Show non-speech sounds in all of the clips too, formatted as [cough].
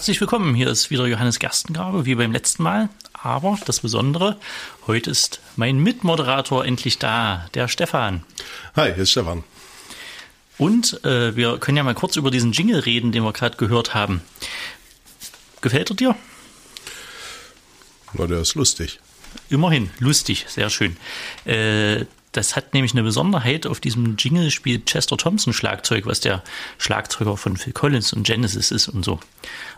Herzlich willkommen. Hier ist wieder Johannes Gerstengrabe, wie beim letzten Mal. Aber das Besondere, heute ist mein Mitmoderator endlich da, der Stefan. Hi, hier ist Stefan. Und äh, wir können ja mal kurz über diesen Jingle reden, den wir gerade gehört haben. Gefällt er dir? Na, der ist lustig. Immerhin, lustig, sehr schön. Äh, das hat nämlich eine Besonderheit. Auf diesem Jingle spielt Chester Thompson Schlagzeug, was der Schlagzeuger von Phil Collins und Genesis ist und so.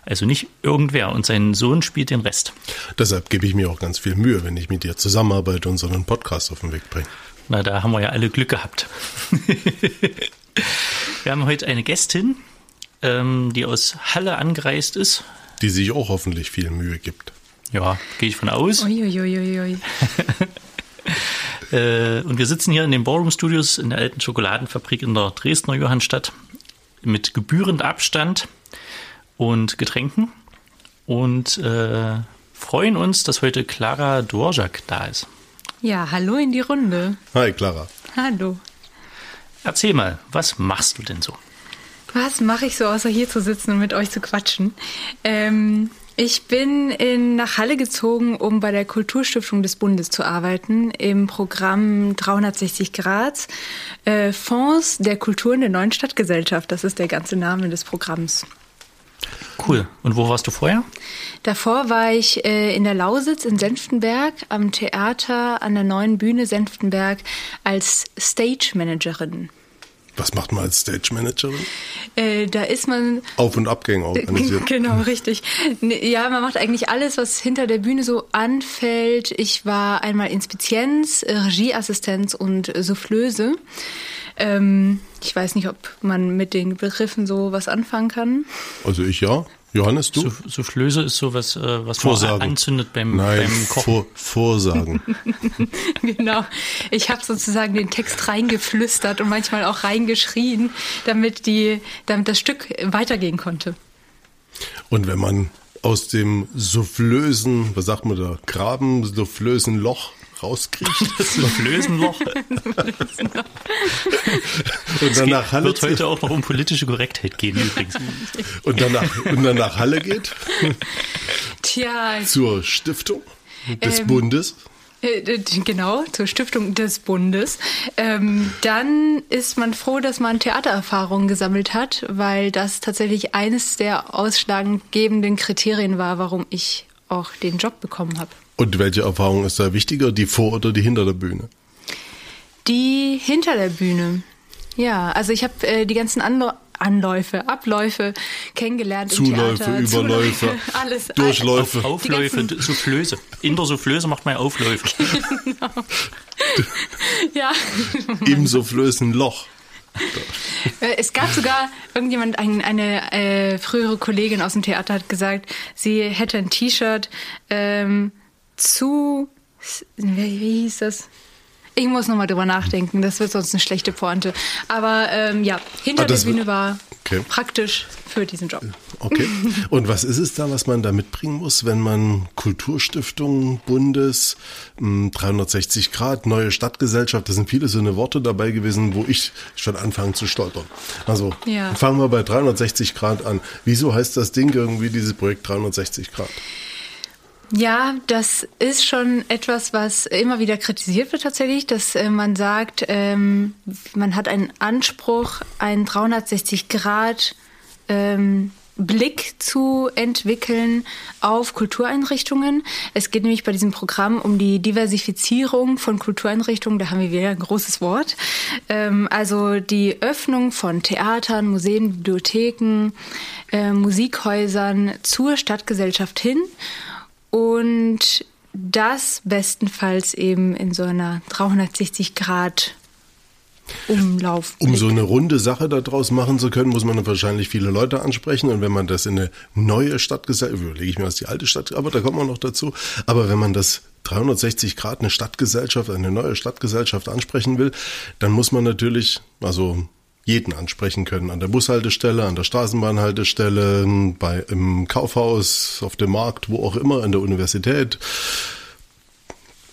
Also nicht irgendwer. Und sein Sohn spielt den Rest. Deshalb gebe ich mir auch ganz viel Mühe, wenn ich mit dir zusammenarbeite und so einen Podcast auf den Weg bringe. Na, da haben wir ja alle Glück gehabt. [laughs] wir haben heute eine Gästin, ähm, die aus Halle angereist ist. Die sich auch hoffentlich viel Mühe gibt. Ja, gehe ich von aus. Uiuiuiui. [laughs] Äh, und wir sitzen hier in den Ballroom Studios in der alten Schokoladenfabrik in der Dresdner Johannstadt mit gebührend Abstand und Getränken und äh, freuen uns, dass heute Clara Dvorak da ist. Ja, hallo in die Runde. Hi, Clara. Hallo. Erzähl mal, was machst du denn so? Was mache ich so, außer hier zu sitzen und mit euch zu quatschen? Ähm, ich bin in, nach Halle gezogen, um bei der Kulturstiftung des Bundes zu arbeiten, im Programm 360 Grad äh, Fonds der Kultur in der neuen Stadtgesellschaft. Das ist der ganze Name des Programms. Cool. Und wo warst du vorher? Davor war ich äh, in der Lausitz in Senftenberg am Theater an der neuen Bühne Senftenberg als Stage Managerin. Was macht man als Stage Managerin? Äh, da ist man. Auf- und Abgänge organisiert. [laughs] Genau, richtig. Ja, man macht eigentlich alles, was hinter der Bühne so anfällt. Ich war einmal Inspizienz, äh, Regieassistenz und Soufflöse. Ähm, ich weiß nicht, ob man mit den Begriffen so was anfangen kann. Also ich ja. Johannes, du? Souff- Soufflöse ist sowas, äh, was Vorsagen. man anzündet beim, Nein, beim Kochen. Vor, Vorsagen. [laughs] genau. Ich habe sozusagen den Text reingeflüstert und manchmal auch reingeschrien, damit, die, damit das Stück weitergehen konnte. Und wenn man aus dem soufflösen, was sagt man da, Graben, soufflösen Loch rauskriegt [laughs] Das Soufflösenloch [laughs] und dann nach Halle, wird heute auch noch um politische Korrektheit gehen übrigens. [laughs] und dann nach, und dann nach Halle geht Tja, zur Stiftung des Ähm, Bundes. Äh, Genau, zur Stiftung des Bundes. Ähm, dann ist man froh, dass man Theatererfahrungen gesammelt hat, weil das tatsächlich eines der ausschlaggebenden Kriterien war, warum ich auch den Job bekommen habe. Und welche Erfahrung ist da wichtiger, die vor oder die hinter der Bühne? Die hinter der Bühne. Ja, also ich habe äh, die ganzen Anlo Anläufe, Abläufe kennengelernt Zuläufe, im Theater. Überläufe, Zuläufe, [laughs] alles. Durchläufe. Auf, Aufläufe, Soufflöse. In der Soufflöse macht man Aufläufe. [laughs] Ja. [laughs] Im soufflösen Loch. Äh, Es gab sogar irgendjemand, ein, eine äh, frühere Kollegin aus dem Theater hat gesagt, sie hätte ein T-Shirt ähm, zu, wie, wie hieß das? Ich muss nochmal drüber nachdenken, das wird sonst eine schlechte Pointe. Aber ähm, ja, hinter Ah, der Bühne war Okay. praktisch für diesen Job. Okay. Und was ist es da, was man da mitbringen muss, wenn man Kulturstiftung, Bundes, mh, 360 Grad, neue Stadtgesellschaft, da sind viele so eine Worte dabei gewesen, wo ich schon anfange zu stolpern. Also Ja. fangen wir bei 360 Grad an. Wieso heißt das Ding irgendwie dieses Projekt 360 Grad? Ja, das ist schon etwas, was immer wieder kritisiert wird tatsächlich, dass äh, man sagt, ähm, man hat einen Anspruch, einen 360 Grad ähm, Blick zu entwickeln auf Kultureinrichtungen. Es geht nämlich bei diesem Programm um die Diversifizierung von Kultureinrichtungen. Da haben wir wieder ein großes Wort. Ähm, also die Öffnung von Theatern, Museen, Bibliotheken, äh, Musikhäusern zur Stadtgesellschaft hin und das bestenfalls eben in so einer 360 Grad Umlauf. Um so eine runde Sache daraus machen zu können, muss man dann wahrscheinlich viele Leute ansprechen. Und wenn man das in eine neue Stadtgesellschaft, überlege ich mir, was die alte Stadt, aber da kommt man noch dazu. Aber wenn man das 360 Grad eine Stadtgesellschaft, eine neue Stadtgesellschaft ansprechen will, dann muss man natürlich, also jeden ansprechen können. An der Bushaltestelle, an der Straßenbahnhaltestelle, bei, im Kaufhaus, auf dem Markt, wo auch immer, an der Universität.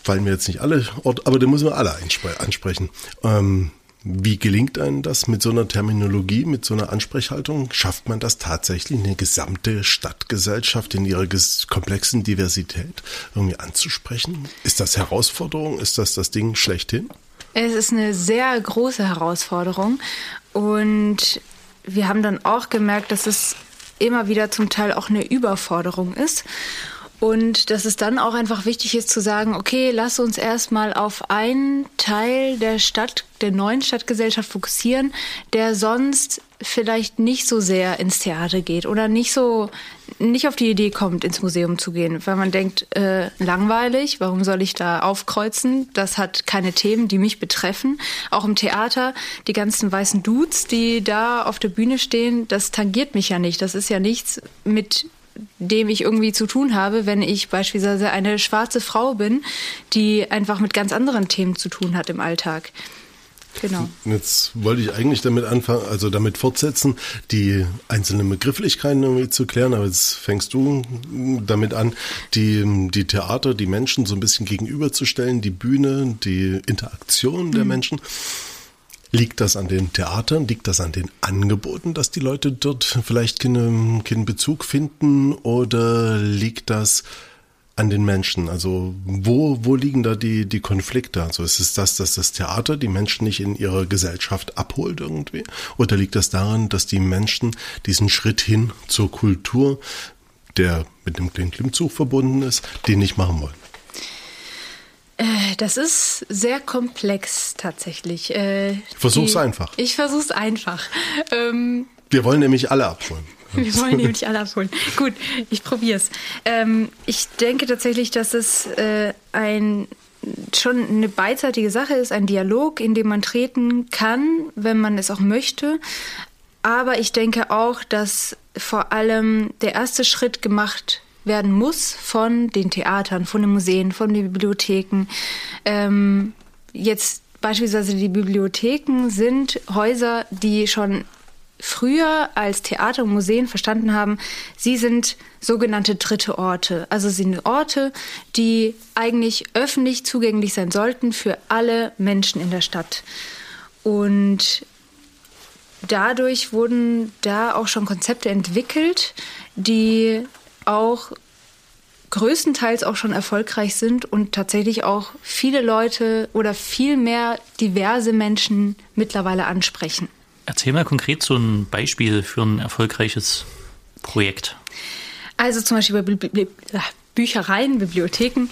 Fallen mir jetzt nicht alle Orte, aber da müssen wir alle ansprechen. Ähm, Wie gelingt einem das mit so einer Terminologie, mit so einer Ansprechhaltung? Schafft man das tatsächlich, eine gesamte Stadtgesellschaft in ihrer komplexen Diversität irgendwie anzusprechen? Ist das Herausforderung? Ist das das Ding schlechthin? Es ist eine sehr große Herausforderung und wir haben dann auch gemerkt, dass es immer wieder zum Teil auch eine Überforderung ist. Und dass es dann auch einfach wichtig ist zu sagen, okay, lass uns erstmal auf einen Teil der Stadt, der neuen Stadtgesellschaft fokussieren, der sonst vielleicht nicht so sehr ins Theater geht oder nicht so, nicht auf die Idee kommt, ins Museum zu gehen, weil man denkt, äh, langweilig, warum soll ich da aufkreuzen? Das hat keine Themen, die mich betreffen. Auch im Theater, die ganzen weißen Dudes, die da auf der Bühne stehen, das tangiert mich ja nicht. Das ist ja nichts mit dem ich irgendwie zu tun habe, wenn ich beispielsweise eine schwarze Frau bin, die einfach mit ganz anderen Themen zu tun hat im Alltag. Genau. Jetzt wollte ich eigentlich damit anfangen, also damit fortsetzen, die einzelnen Begrifflichkeiten irgendwie zu klären, aber jetzt fängst du damit an, die, die Theater, die Menschen so ein bisschen gegenüberzustellen, die Bühne, die Interaktion der mhm. Menschen. Liegt das an den Theatern? Liegt das an den Angeboten, dass die Leute dort vielleicht keinen, keinen Bezug finden? Oder liegt das an den Menschen? Also wo, wo liegen da die, die Konflikte? Also ist es das, dass das Theater die Menschen nicht in ihrer Gesellschaft abholt irgendwie? Oder liegt das daran, dass die Menschen diesen Schritt hin zur Kultur, der mit dem Klimmzug verbunden ist, den nicht machen wollen? Äh, das ist sehr komplex tatsächlich. Äh, Versuch's die, einfach. Ich versuch's einfach. Ähm, Wir wollen nämlich alle abholen. [laughs] Wir wollen nämlich alle abholen. Gut, ich probier's. Ähm, ich denke tatsächlich, dass es äh, ein schon eine beidseitige Sache ist, ein Dialog, in dem man treten kann, wenn man es auch möchte. Aber ich denke auch, dass vor allem der erste Schritt gemacht werden muss von den Theatern, von den Museen, von den Bibliotheken. Ähm, jetzt beispielsweise die Bibliotheken sind Häuser, die schon früher als Theater und Museen verstanden haben, sie sind sogenannte dritte Orte. Also sie sind Orte, die eigentlich öffentlich zugänglich sein sollten für alle Menschen in der Stadt. Und dadurch wurden da auch schon Konzepte entwickelt, die auch größtenteils auch schon erfolgreich sind und tatsächlich auch viele Leute oder viel mehr diverse Menschen mittlerweile ansprechen. Erzähl mal konkret so ein Beispiel für ein erfolgreiches Projekt. Also zum Beispiel bei Bibli Büchereien, Bibliotheken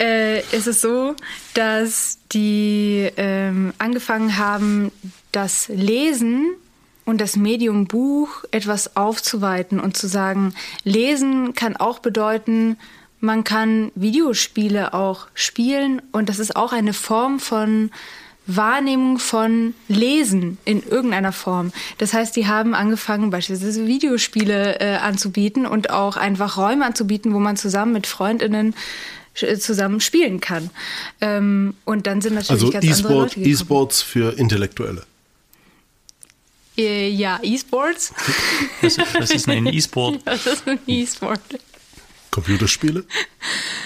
äh, ist es so, dass die ähm, angefangen haben, das Lesen und das Medium Buch etwas aufzuweiten und zu sagen, lesen kann auch bedeuten, man kann Videospiele auch spielen und das ist auch eine Form von Wahrnehmung von Lesen in irgendeiner Form. Das heißt, die haben angefangen, beispielsweise Videospiele äh, anzubieten und auch einfach Räume anzubieten, wo man zusammen mit Freundinnen äh, zusammen spielen kann. Ähm, und dann sind natürlich also ganz e andere Leute E-Sports für Intellektuelle. Äh, ja, E-Sports. Was, was, ist denn ein E-Sport? Was ist ein E-Sport? [laughs] Computerspiele.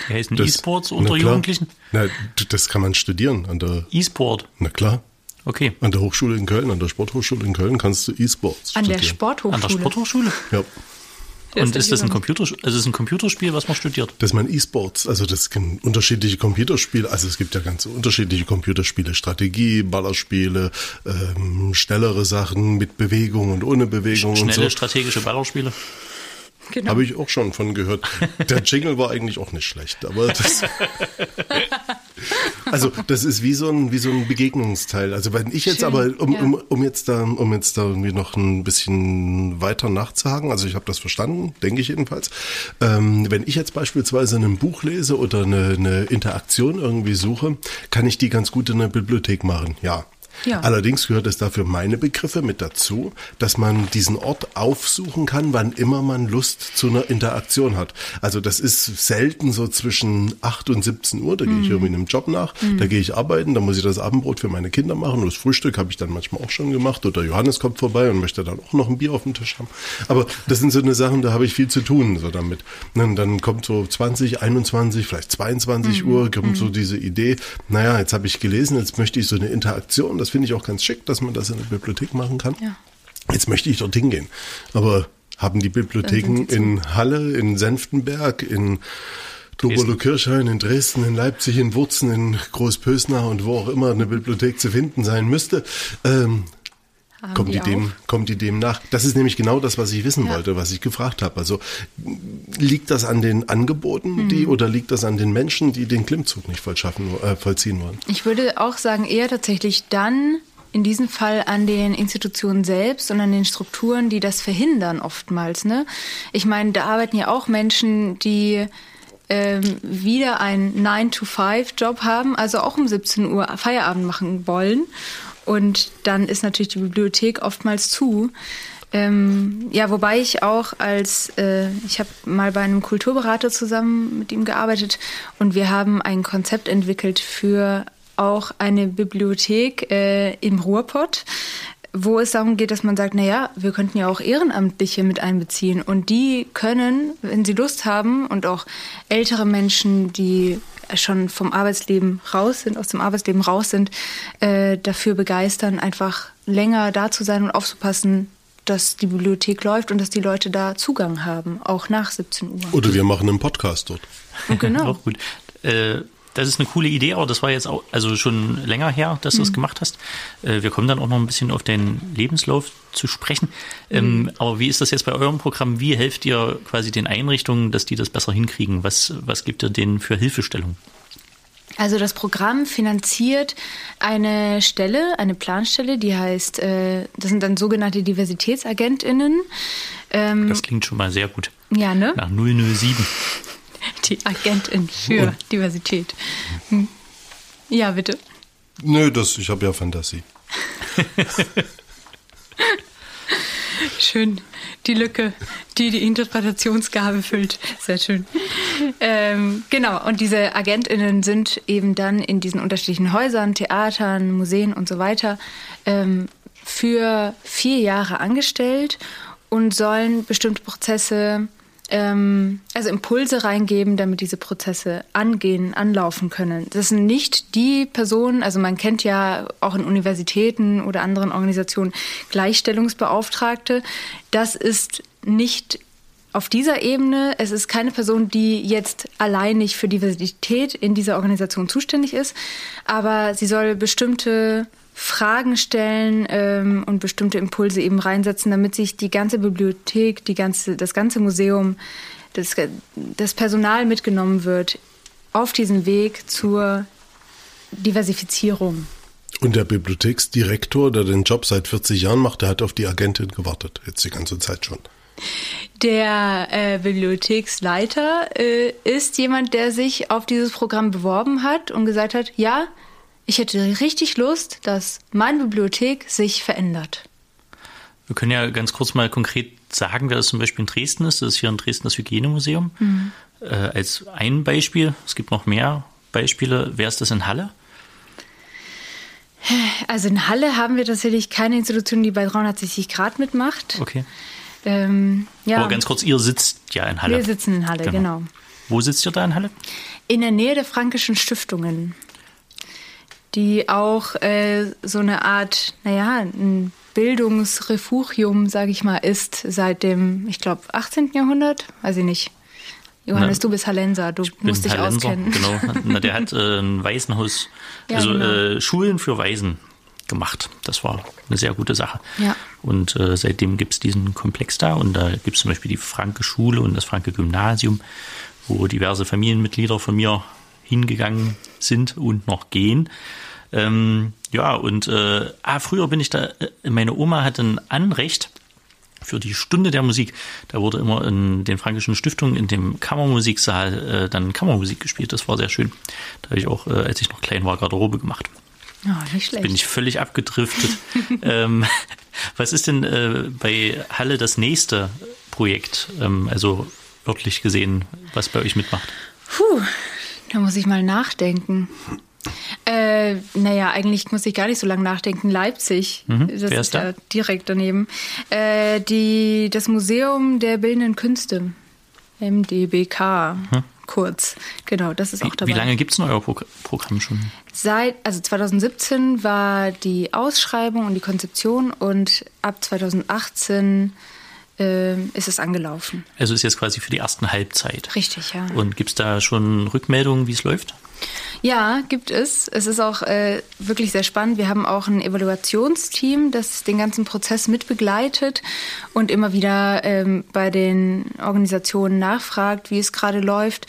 Die heißen E-Sports unter Jugendlichen? Na, das kann man studieren an der E-Sport. Na klar. Okay. An der Hochschule in Köln, an der Sporthochschule in Köln kannst du E-Sports studieren. An der Sporthochschule. An der Sporthochschule? Ja. Und ist das ein Computer, also ist ein Computerspiel, was man studiert? Das ist mein E-Sports. Also das sind unterschiedliche Computerspiele. Also es gibt ja ganz unterschiedliche Computerspiele, Strategie, Ballerspiele, ähm, schnellere Sachen mit Bewegung und ohne Bewegung Schnelle und so. strategische Ballerspiele. Genau. Habe ich auch schon von gehört. Der Jingle war eigentlich auch nicht schlecht, aber das. [laughs] also das ist wie so ein wie so ein Begegnungsteil. Also wenn ich jetzt Schön, aber um, ja. um, um jetzt da um jetzt da irgendwie noch ein bisschen weiter nachzuhaken, also ich habe das verstanden, denke ich jedenfalls. Ähm, wenn ich jetzt beispielsweise ein Buch lese oder eine, eine Interaktion irgendwie suche, kann ich die ganz gut in der Bibliothek machen. Ja, ja. Allerdings gehört es dafür meine Begriffe mit dazu, dass man diesen Ort aufsuchen kann, wann immer man Lust zu einer Interaktion hat. Also das ist selten so zwischen 8 und 17 Uhr, da mhm. gehe ich mhm. irgendwie einem Job nach, mhm. da gehe ich arbeiten, da muss ich das Abendbrot für meine Kinder machen, das Frühstück habe ich dann manchmal auch schon gemacht oder Johannes kommt vorbei und möchte dann auch noch ein Bier auf dem Tisch haben. Aber das sind so eine Sachen, da habe ich viel zu tun so damit. Und dann kommt so 20, 21, vielleicht 22 mhm. Uhr, kommt so mhm. diese Idee, naja, jetzt habe ich gelesen, jetzt möchte ich so eine Interaktion, das finde ich auch ganz schick, dass man das in der Bibliothek machen kann. Ja. Jetzt möchte ich dort hingehen. Aber haben die Bibliotheken in Halle, in Senftenberg, in Doberlo-Kirchhain, in Dresden, in Leipzig, in Wurzen, in Großpösner und wo auch immer eine Bibliothek zu finden sein müsste, ähm, kommt die, die dem, kommt die dem nach? Das ist nämlich genau das, was ich wissen Ja. wollte, was ich gefragt habe. Also liegt das an den Angeboten, Mhm. die oder liegt das an den Menschen, die den Klimmzug nicht vollschaffen, äh, vollziehen wollen? Ich würde auch sagen, eher tatsächlich dann in diesem Fall an den Institutionen selbst und an den Strukturen, die das verhindern oftmals. Ne? Ich meine, da arbeiten ja auch Menschen, die ähm, wieder einen 9-to-5-Job haben, also auch um 17 Uhr Feierabend machen wollen. Und dann ist natürlich die Bibliothek oftmals zu. Ähm, ja, wobei ich auch als, äh, ich habe mal bei einem Kulturberater zusammen mit ihm gearbeitet und wir haben ein Konzept entwickelt für auch eine Bibliothek äh, im Ruhrpott, wo es darum geht, dass man sagt, naja, wir könnten ja auch Ehrenamtliche mit einbeziehen und die können, wenn sie Lust haben und auch ältere Menschen, die schon vom Arbeitsleben raus sind, aus dem Arbeitsleben raus sind, äh, dafür begeistern, einfach länger da zu sein und aufzupassen, dass die Bibliothek läuft und dass die Leute da Zugang haben, auch nach 17 Uhr. Oder wir machen einen Podcast dort. Genau. [laughs] auch gut. Äh, das ist eine coole Idee, aber das war jetzt auch also schon länger her, dass du Mhm. das gemacht hast. Äh, wir kommen dann auch noch ein bisschen auf deinen Lebenslauf zu sprechen. Mhm. Ähm, aber wie ist das jetzt bei eurem Programm? Wie helft ihr quasi den Einrichtungen, dass die das besser hinkriegen? Was, was gibt ihr denen für Hilfestellung? Also das Programm finanziert eine Stelle, eine Planstelle, die heißt, äh, das sind dann sogenannte DiversitätsagentInnen. Ähm, Das klingt schon mal sehr gut. ja, ne? Nach 007. Die Agentin für Diversität. Hm. Ja, bitte. Nö, das, ich habe ja Fantasie. [laughs] Schön. Die Lücke, die die Interpretationsgabe füllt. Sehr schön. Ähm, genau, und diese AgentInnen sind eben dann in diesen unterschiedlichen Häusern, Theatern, Museen und so weiter ähm, für vier Jahre angestellt und sollen bestimmte Prozesse, ähm, also Impulse reingeben, damit diese Prozesse angehen, anlaufen können. Das sind nicht die Personen, also man kennt ja auch in Universitäten oder anderen Organisationen Gleichstellungsbeauftragte. Das ist nicht auf dieser Ebene. Es ist keine Person, die jetzt alleinig für Diversität in dieser Organisation zuständig ist, aber sie soll bestimmte Fragen stellen ähm, und bestimmte Impulse eben reinsetzen, damit sich die ganze Bibliothek, die ganze, das ganze Museum, das, das Personal mitgenommen wird auf diesen Weg zur Diversifizierung. Und der Bibliotheksdirektor, der den Job seit 40 Jahren macht, der hat auf die Agentin gewartet. Jetzt die ganze Zeit schon. Der äh, Bibliotheksleiter äh, ist jemand, der sich auf dieses Programm beworben hat und gesagt hat, ja, ich hätte richtig Lust, dass meine Bibliothek sich verändert. Wir können ja ganz kurz mal konkret sagen, wer das zum Beispiel in Dresden ist. Das ist hier in Dresden das Hygienemuseum. Äh, als ein Beispiel. Es gibt noch mehr Beispiele. Wer ist das in Halle? Also in Halle haben wir tatsächlich keine Institution, die bei 360 Grad mitmacht. Okay. Ähm, ja, Aber ganz kurz, ihr sitzt ja in Halle. wir sitzen in Halle, genau. Wo sitzt ihr da in Halle? In der Nähe der Fränkischen Stiftungen, die auch äh, so eine Art, naja, ein Bildungsrefugium, sage ich mal, ist seit dem, ich glaube, 18. Jahrhundert, weiß ich nicht. Johannes, Na, du bist Hallenser, du musst dich Hallenser, auskennen. Genau. Na, der hat [laughs] äh, ein Waisenhaus, Ja, also genau. äh, Schulen für Waisen gemacht. Das war eine sehr gute Sache. Ja. Und äh, seitdem gibt es diesen Komplex da und da gibt es zum Beispiel die Franke Schule und das Franke Gymnasium, wo diverse Familienmitglieder von mir hingegangen sind und noch gehen. Ähm, ja, und äh, ah, früher bin ich da, äh, meine Oma hatte ein Anrecht für die Stunde der Musik. Da wurde immer in den Fränkischen Stiftungen in dem Kammermusiksaal äh, dann Kammermusik gespielt. Das war sehr schön. Da habe ich auch, äh, als ich noch klein war, Garderobe gemacht. Oh, nicht schlecht. Bin ich völlig abgedriftet. [laughs] ähm, was ist denn äh, bei Halle das nächste Projekt? Ähm, also wörtlich gesehen, was bei euch mitmacht? Puh, da muss ich mal nachdenken. Äh, naja, eigentlich muss ich gar nicht so lange nachdenken. Leipzig, das Mhm. Wer ist da? ja direkt daneben. Äh, die, das Museum der Bildenden Künste, MDBK, kurz. Genau, das ist wie, auch dabei. Wie lange gibt es denn euer Pro Programm schon? Seit, also 2017 war die Ausschreibung und die Konzeption und ab 2018 äh, ist es angelaufen. Also ist jetzt quasi für die ersten Halbzeit. Richtig, ja. Und gibt es da schon Rückmeldungen, wie es läuft? Ja, gibt es. Es ist auch äh, wirklich sehr spannend. Wir haben auch ein Evaluationsteam, das den ganzen Prozess mitbegleitet und immer wieder ähm, bei den Organisationen nachfragt, wie es gerade läuft.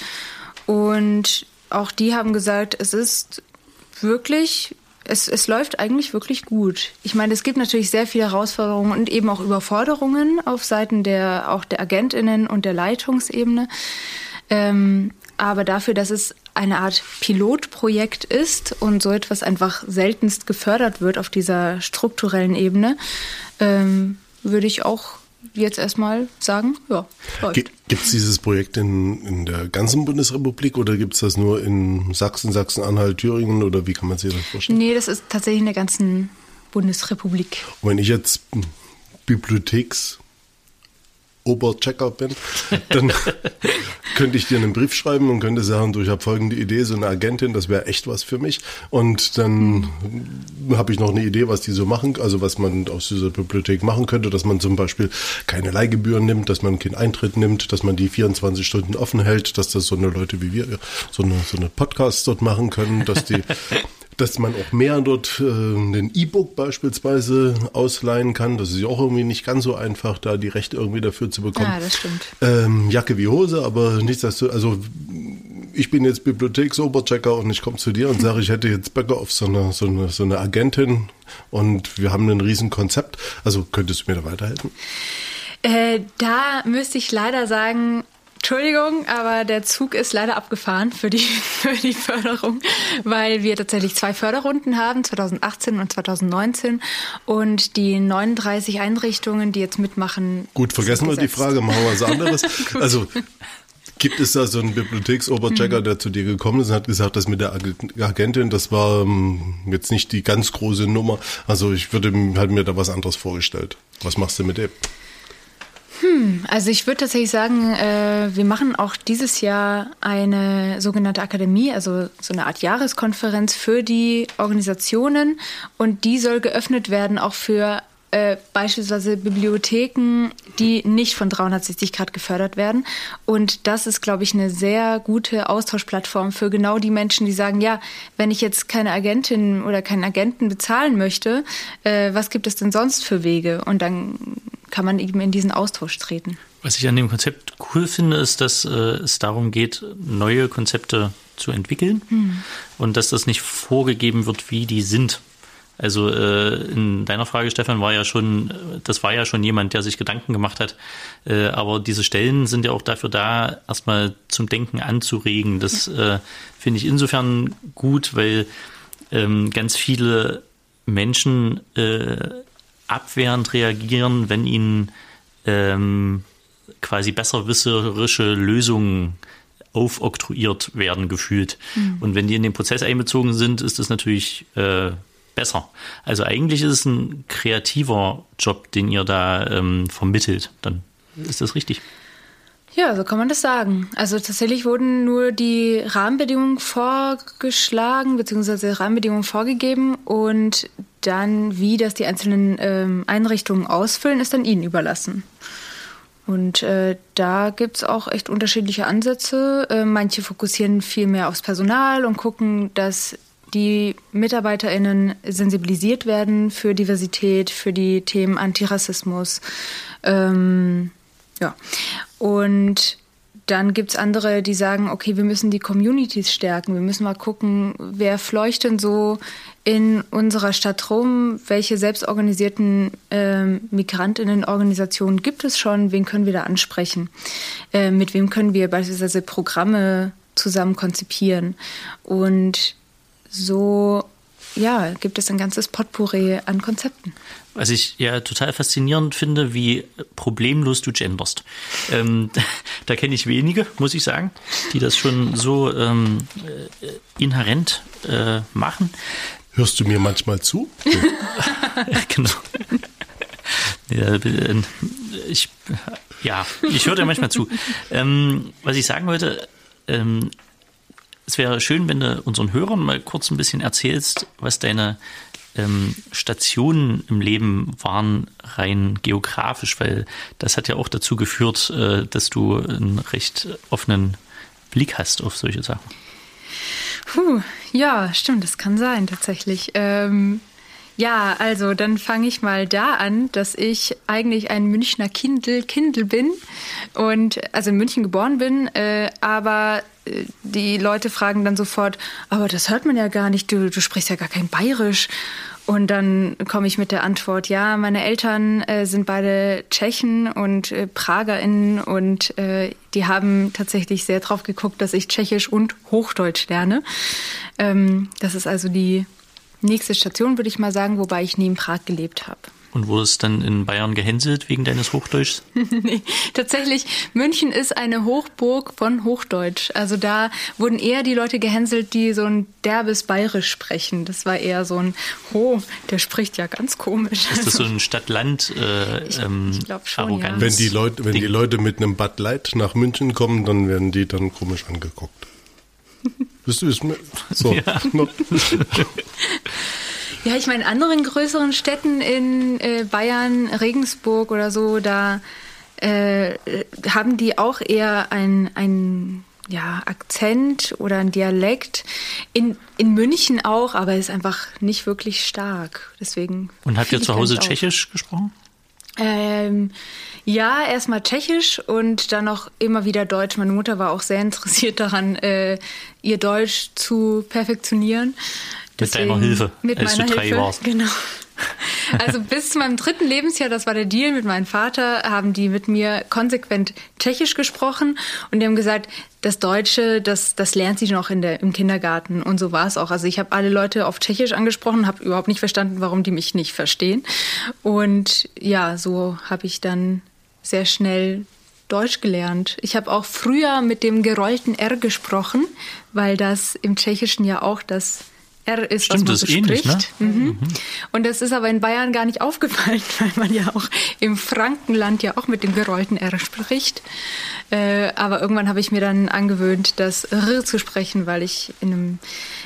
Und auch die haben gesagt, es ist wirklich es, es läuft eigentlich wirklich gut. Ich meine, es gibt natürlich sehr viele Herausforderungen und eben auch Überforderungen auf Seiten der auch der AgentInnen und der Leitungsebene. Ähm, aber dafür, dass es eine Art Pilotprojekt ist und so etwas einfach seltenst gefördert wird auf dieser strukturellen Ebene, ähm, würde ich auch jetzt erstmal sagen, ja, läuft. Gibt es dieses Projekt in, in der ganzen Bundesrepublik oder gibt es das nur in Sachsen, Sachsen-Anhalt, Thüringen oder wie kann man sich das vorstellen? Nee, das ist tatsächlich in der ganzen Bundesrepublik. Und wenn ich jetzt Bibliotheks Oberchecker bin, dann [laughs] könnte ich dir einen Brief schreiben und könnte sagen, du, ich habe folgende Idee, so eine Agentin, das wäre echt was für mich. Und dann habe ich noch eine Idee, was die so machen, also was man aus dieser Bibliothek machen könnte, dass man zum Beispiel keine Leihgebühren nimmt, dass man keinen Eintritt nimmt, dass man die 24 Stunden offen hält, dass das so eine Leute wie wir so eine, so eine Podcasts dort machen können, dass die [laughs] dass man auch mehr dort äh, ein E-Book beispielsweise ausleihen kann. Das ist ja auch irgendwie nicht ganz so einfach, da die Rechte irgendwie dafür zu bekommen. Ja, das stimmt. Ähm, Jacke wie Hose, aber nichts, dass du, also ich bin jetzt Bibliotheksoberchecker und ich komme zu dir und sage, ich hätte jetzt Böcke auf so eine, so, eine, so eine Agentin und wir haben ein riesen Konzept. Also könntest du mir da weiterhelfen? Äh, da müsste ich leider sagen, Entschuldigung, aber der Zug ist leider abgefahren für die, [laughs] für die Förderung, weil wir tatsächlich zwei Förderrunden haben, 2018 und 2019. Und die 39 Einrichtungen, die jetzt mitmachen. Gut, vergessen wir die Frage, machen wir was anderes. [laughs] also Gibt es da so einen Bibliotheksoberchecker, mhm. der zu dir gekommen ist und hat gesagt, das mit der Agentin, das war ähm, jetzt nicht die ganz große Nummer. Also ich würde halt mir da was anderes vorgestellt. Was machst du mit dem? Hm, also ich würde tatsächlich sagen, äh, wir machen auch dieses Jahr eine sogenannte Akademie, also so eine Art Jahreskonferenz für die Organisationen und die soll geöffnet werden auch für äh, beispielsweise Bibliotheken, die nicht von 360 Grad gefördert werden. Und das ist, glaube ich, eine sehr gute Austauschplattform für genau die Menschen, die sagen, ja, wenn ich jetzt keine Agentin oder keinen Agenten bezahlen möchte, äh, was gibt es denn sonst für Wege? Und dann kann man eben in diesen Austausch treten. Was ich an dem Konzept cool finde, ist, dass äh, es darum geht, neue Konzepte zu entwickeln hm. und dass das nicht vorgegeben wird, wie die sind. Also äh, in deiner Frage, Stefan, war ja schon, das war ja schon jemand, der sich Gedanken gemacht hat. Äh, aber diese Stellen sind ja auch dafür da, erstmal zum Denken anzuregen. Das äh, finde ich insofern gut, weil ähm, ganz viele Menschen äh, abwehrend reagieren, wenn ihnen ähm, quasi besserwisserische Lösungen aufoktroyiert werden, gefühlt. Mhm. Und wenn die in den Prozess einbezogen sind, ist das natürlich äh, besser. Also eigentlich ist es ein kreativer Job, den ihr da ähm, vermittelt. Dann ist das richtig. Ja, so kann man das sagen. Also tatsächlich wurden nur die Rahmenbedingungen vorgeschlagen, beziehungsweise Rahmenbedingungen vorgegeben und dann, wie das die einzelnen ähm, Einrichtungen ausfüllen, ist dann ihnen überlassen. Und äh, da gibt es auch echt unterschiedliche Ansätze. Äh, manche fokussieren viel mehr aufs Personal und gucken, dass die MitarbeiterInnen sensibilisiert werden für Diversität, für die Themen Antirassismus. Ähm, ja. Und dann gibt es andere, die sagen, okay, wir müssen die Communities stärken. Wir müssen mal gucken, wer fleucht denn so in unserer Stadt rum? Welche selbstorganisierten äh, Migrantinnenorganisationen gibt es schon? Wen können wir da ansprechen? Äh, mit wem können wir beispielsweise Programme zusammen konzipieren? Und so ja, gibt es ein ganzes Potpourri an Konzepten. Was ich ja total faszinierend finde, wie problemlos du genderst. Ähm, [laughs] da kenne ich wenige, muss ich sagen, die das schon so ähm, äh, inhärent äh, machen. Hörst du mir manchmal zu? [laughs] genau. Ja, äh, ich, ja, ich höre dir manchmal zu. Ähm, was ich sagen wollte, ähm, es wäre schön, wenn du unseren Hörern mal kurz ein bisschen erzählst, was deine ähm, Stationen im Leben waren, rein geografisch, weil das hat ja auch dazu geführt, äh, dass du einen recht offenen Blick hast auf solche Sachen. Puh, ja, stimmt, das kann sein tatsächlich. Ähm, ja, also dann fange ich mal da an, dass ich eigentlich ein Münchner Kindel, Kindel bin und also in München geboren bin, äh, aber die Leute fragen dann sofort, aber das hört man ja gar nicht, du, du sprichst ja gar kein Bayerisch. Und dann komme ich mit der Antwort, ja, meine Eltern äh, sind beide Tschechen und äh, PragerInnen und äh, die haben tatsächlich sehr drauf geguckt, dass ich Tschechisch und Hochdeutsch lerne. Ähm, das ist also die nächste Station, würde ich mal sagen, wobei ich nie in Prag gelebt habe. Und wurdest dann in Bayern gehänselt wegen deines Hochdeutschs? [laughs] nee, tatsächlich, München ist eine Hochburg von Hochdeutsch. Also da wurden eher die Leute gehänselt, die so ein derbes Bayerisch sprechen. Das war eher so ein, oh, der spricht ja ganz komisch. Ist das so ein Stadt-Land äh, Ich- ähm, ich glaub schon, Arroganz? Wenn die Leute, wenn die? Leute mit einem Bud Light nach München kommen, dann werden die dann komisch angeguckt. [laughs] Bist du, ist mir, [laughs] so. Ja. Ja, ich meine, in anderen größeren Städten in äh, Bayern, Regensburg oder so, da äh, haben die auch eher ein, ein ja, Akzent oder ein Dialekt. In, in München auch, aber ist einfach nicht wirklich stark. Deswegen. Und habt ihr zu Hause. Tschechisch gesprochen? Ähm, ja, erstmal Tschechisch und dann auch immer wieder Deutsch. Meine Mutter war auch sehr interessiert daran, äh, ihr Deutsch zu perfektionieren. Mit deiner Hilfe, Mit als du drei Hilfe, warst. genau. [laughs] Also bis zu meinem dritten Lebensjahr, das war der Deal mit meinem Vater, haben die mit mir konsequent Tschechisch gesprochen und die haben gesagt, das Deutsche, das, das lernt sie noch in der, im Kindergarten und so war es auch. Also ich habe alle Leute auf Tschechisch angesprochen, habe überhaupt nicht verstanden, warum die mich nicht verstehen. Und ja, so habe ich dann sehr schnell Deutsch gelernt. Ich habe auch früher mit dem gerollten R gesprochen, weil das im Tschechischen ja auch das R ist, Stimmt, was das man so ähnlich, ne? spricht. Mhm. Und das ist aber in Bayern gar nicht [laughs] aufgefallen, weil man ja auch im Frankenland ja auch mit dem gerollten R spricht. Äh, aber irgendwann habe ich mir dann angewöhnt, das R zu sprechen, weil ich in einem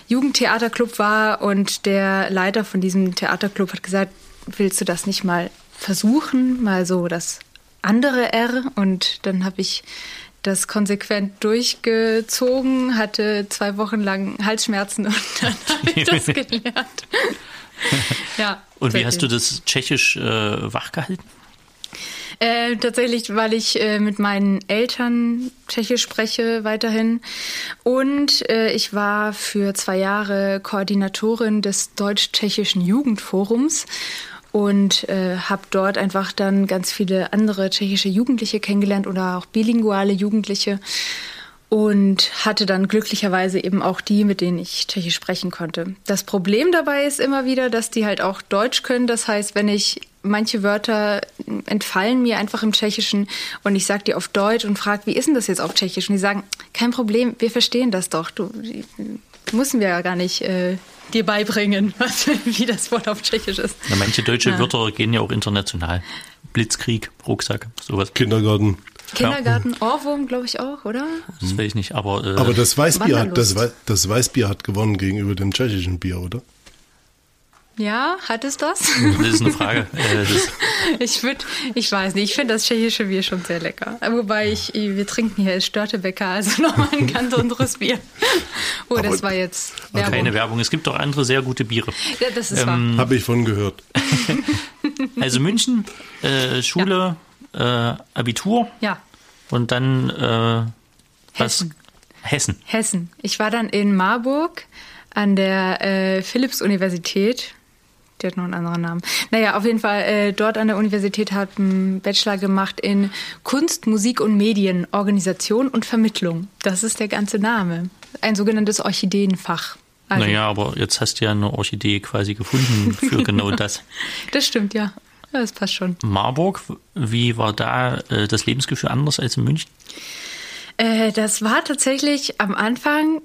Jugendtheaterclub war und der Leiter von diesem Theaterclub hat gesagt, willst du das nicht mal versuchen, mal so das andere R? Und dann habe ich das konsequent durchgezogen, hatte zwei Wochen lang Halsschmerzen und [laughs] dann habe ich das [laughs] gelernt. [laughs] ja. Und wie hast du das Tschechisch äh, wachgehalten? Äh, tatsächlich, weil ich äh, mit meinen Eltern Tschechisch spreche weiterhin. Und äh, ich war für zwei Jahre Koordinatorin des Deutsch-Tschechischen Jugendforums und äh, habe dort einfach dann ganz viele andere tschechische Jugendliche kennengelernt oder auch bilinguale Jugendliche und hatte dann glücklicherweise eben auch die, mit denen ich Tschechisch sprechen konnte. Das Problem dabei ist immer wieder, dass die halt auch Deutsch können. Das heißt, wenn ich manche Wörter entfallen mir einfach im Tschechischen und ich sage die auf Deutsch und frage, wie ist denn das jetzt auf Tschechisch? Und die sagen, kein Problem, wir verstehen das doch. Du müssen wir ja gar nicht äh, dir beibringen, [laughs] was, wie das Wort auf Tschechisch ist. Ja, manche deutsche Ja. Wörter gehen ja auch international. Blitzkrieg, Rucksack, sowas. Kindergarten. Kindergarten, Ohrwurm, glaube ich auch, oder? Das weiß ich nicht, aber, äh, Aber das Weißbier, hat, das, das Weißbier hat gewonnen gegenüber dem tschechischen Bier, oder? Ja, hat es das? [laughs] das ist eine Frage. [laughs] Das, Ich würde, ich weiß nicht, ich finde das tschechische Bier schon sehr lecker. Wobei ich, wir trinken hier Störtebecker, also nochmal ein ganz anderes Bier. Oh, das Aber- war jetzt Werbung. keine Werbung. Es gibt auch andere sehr gute Biere. Ja, das ist Ähm, Habe ich von gehört. [laughs] Also München, äh, Schule, äh, Abitur. Ja, und dann äh, was? Hessen. Hessen. Hessen. Ich war dann in Marburg an der äh, Philipps-Universität. Die hat noch einen anderen Namen. Naja, auf jeden Fall äh, dort an der Universität hat einen Bachelor gemacht in Kunst, Musik und Medien, Organisation und Vermittlung. Das ist der ganze Name. Ein sogenanntes Orchideenfach. Also, Naja, aber jetzt hast du ja eine Orchidee quasi gefunden für [laughs] genau das. Das stimmt, ja. Ja, Das passt schon. Marburg, wie war da äh, das Lebensgefühl anders als in München? Äh, das war tatsächlich am Anfang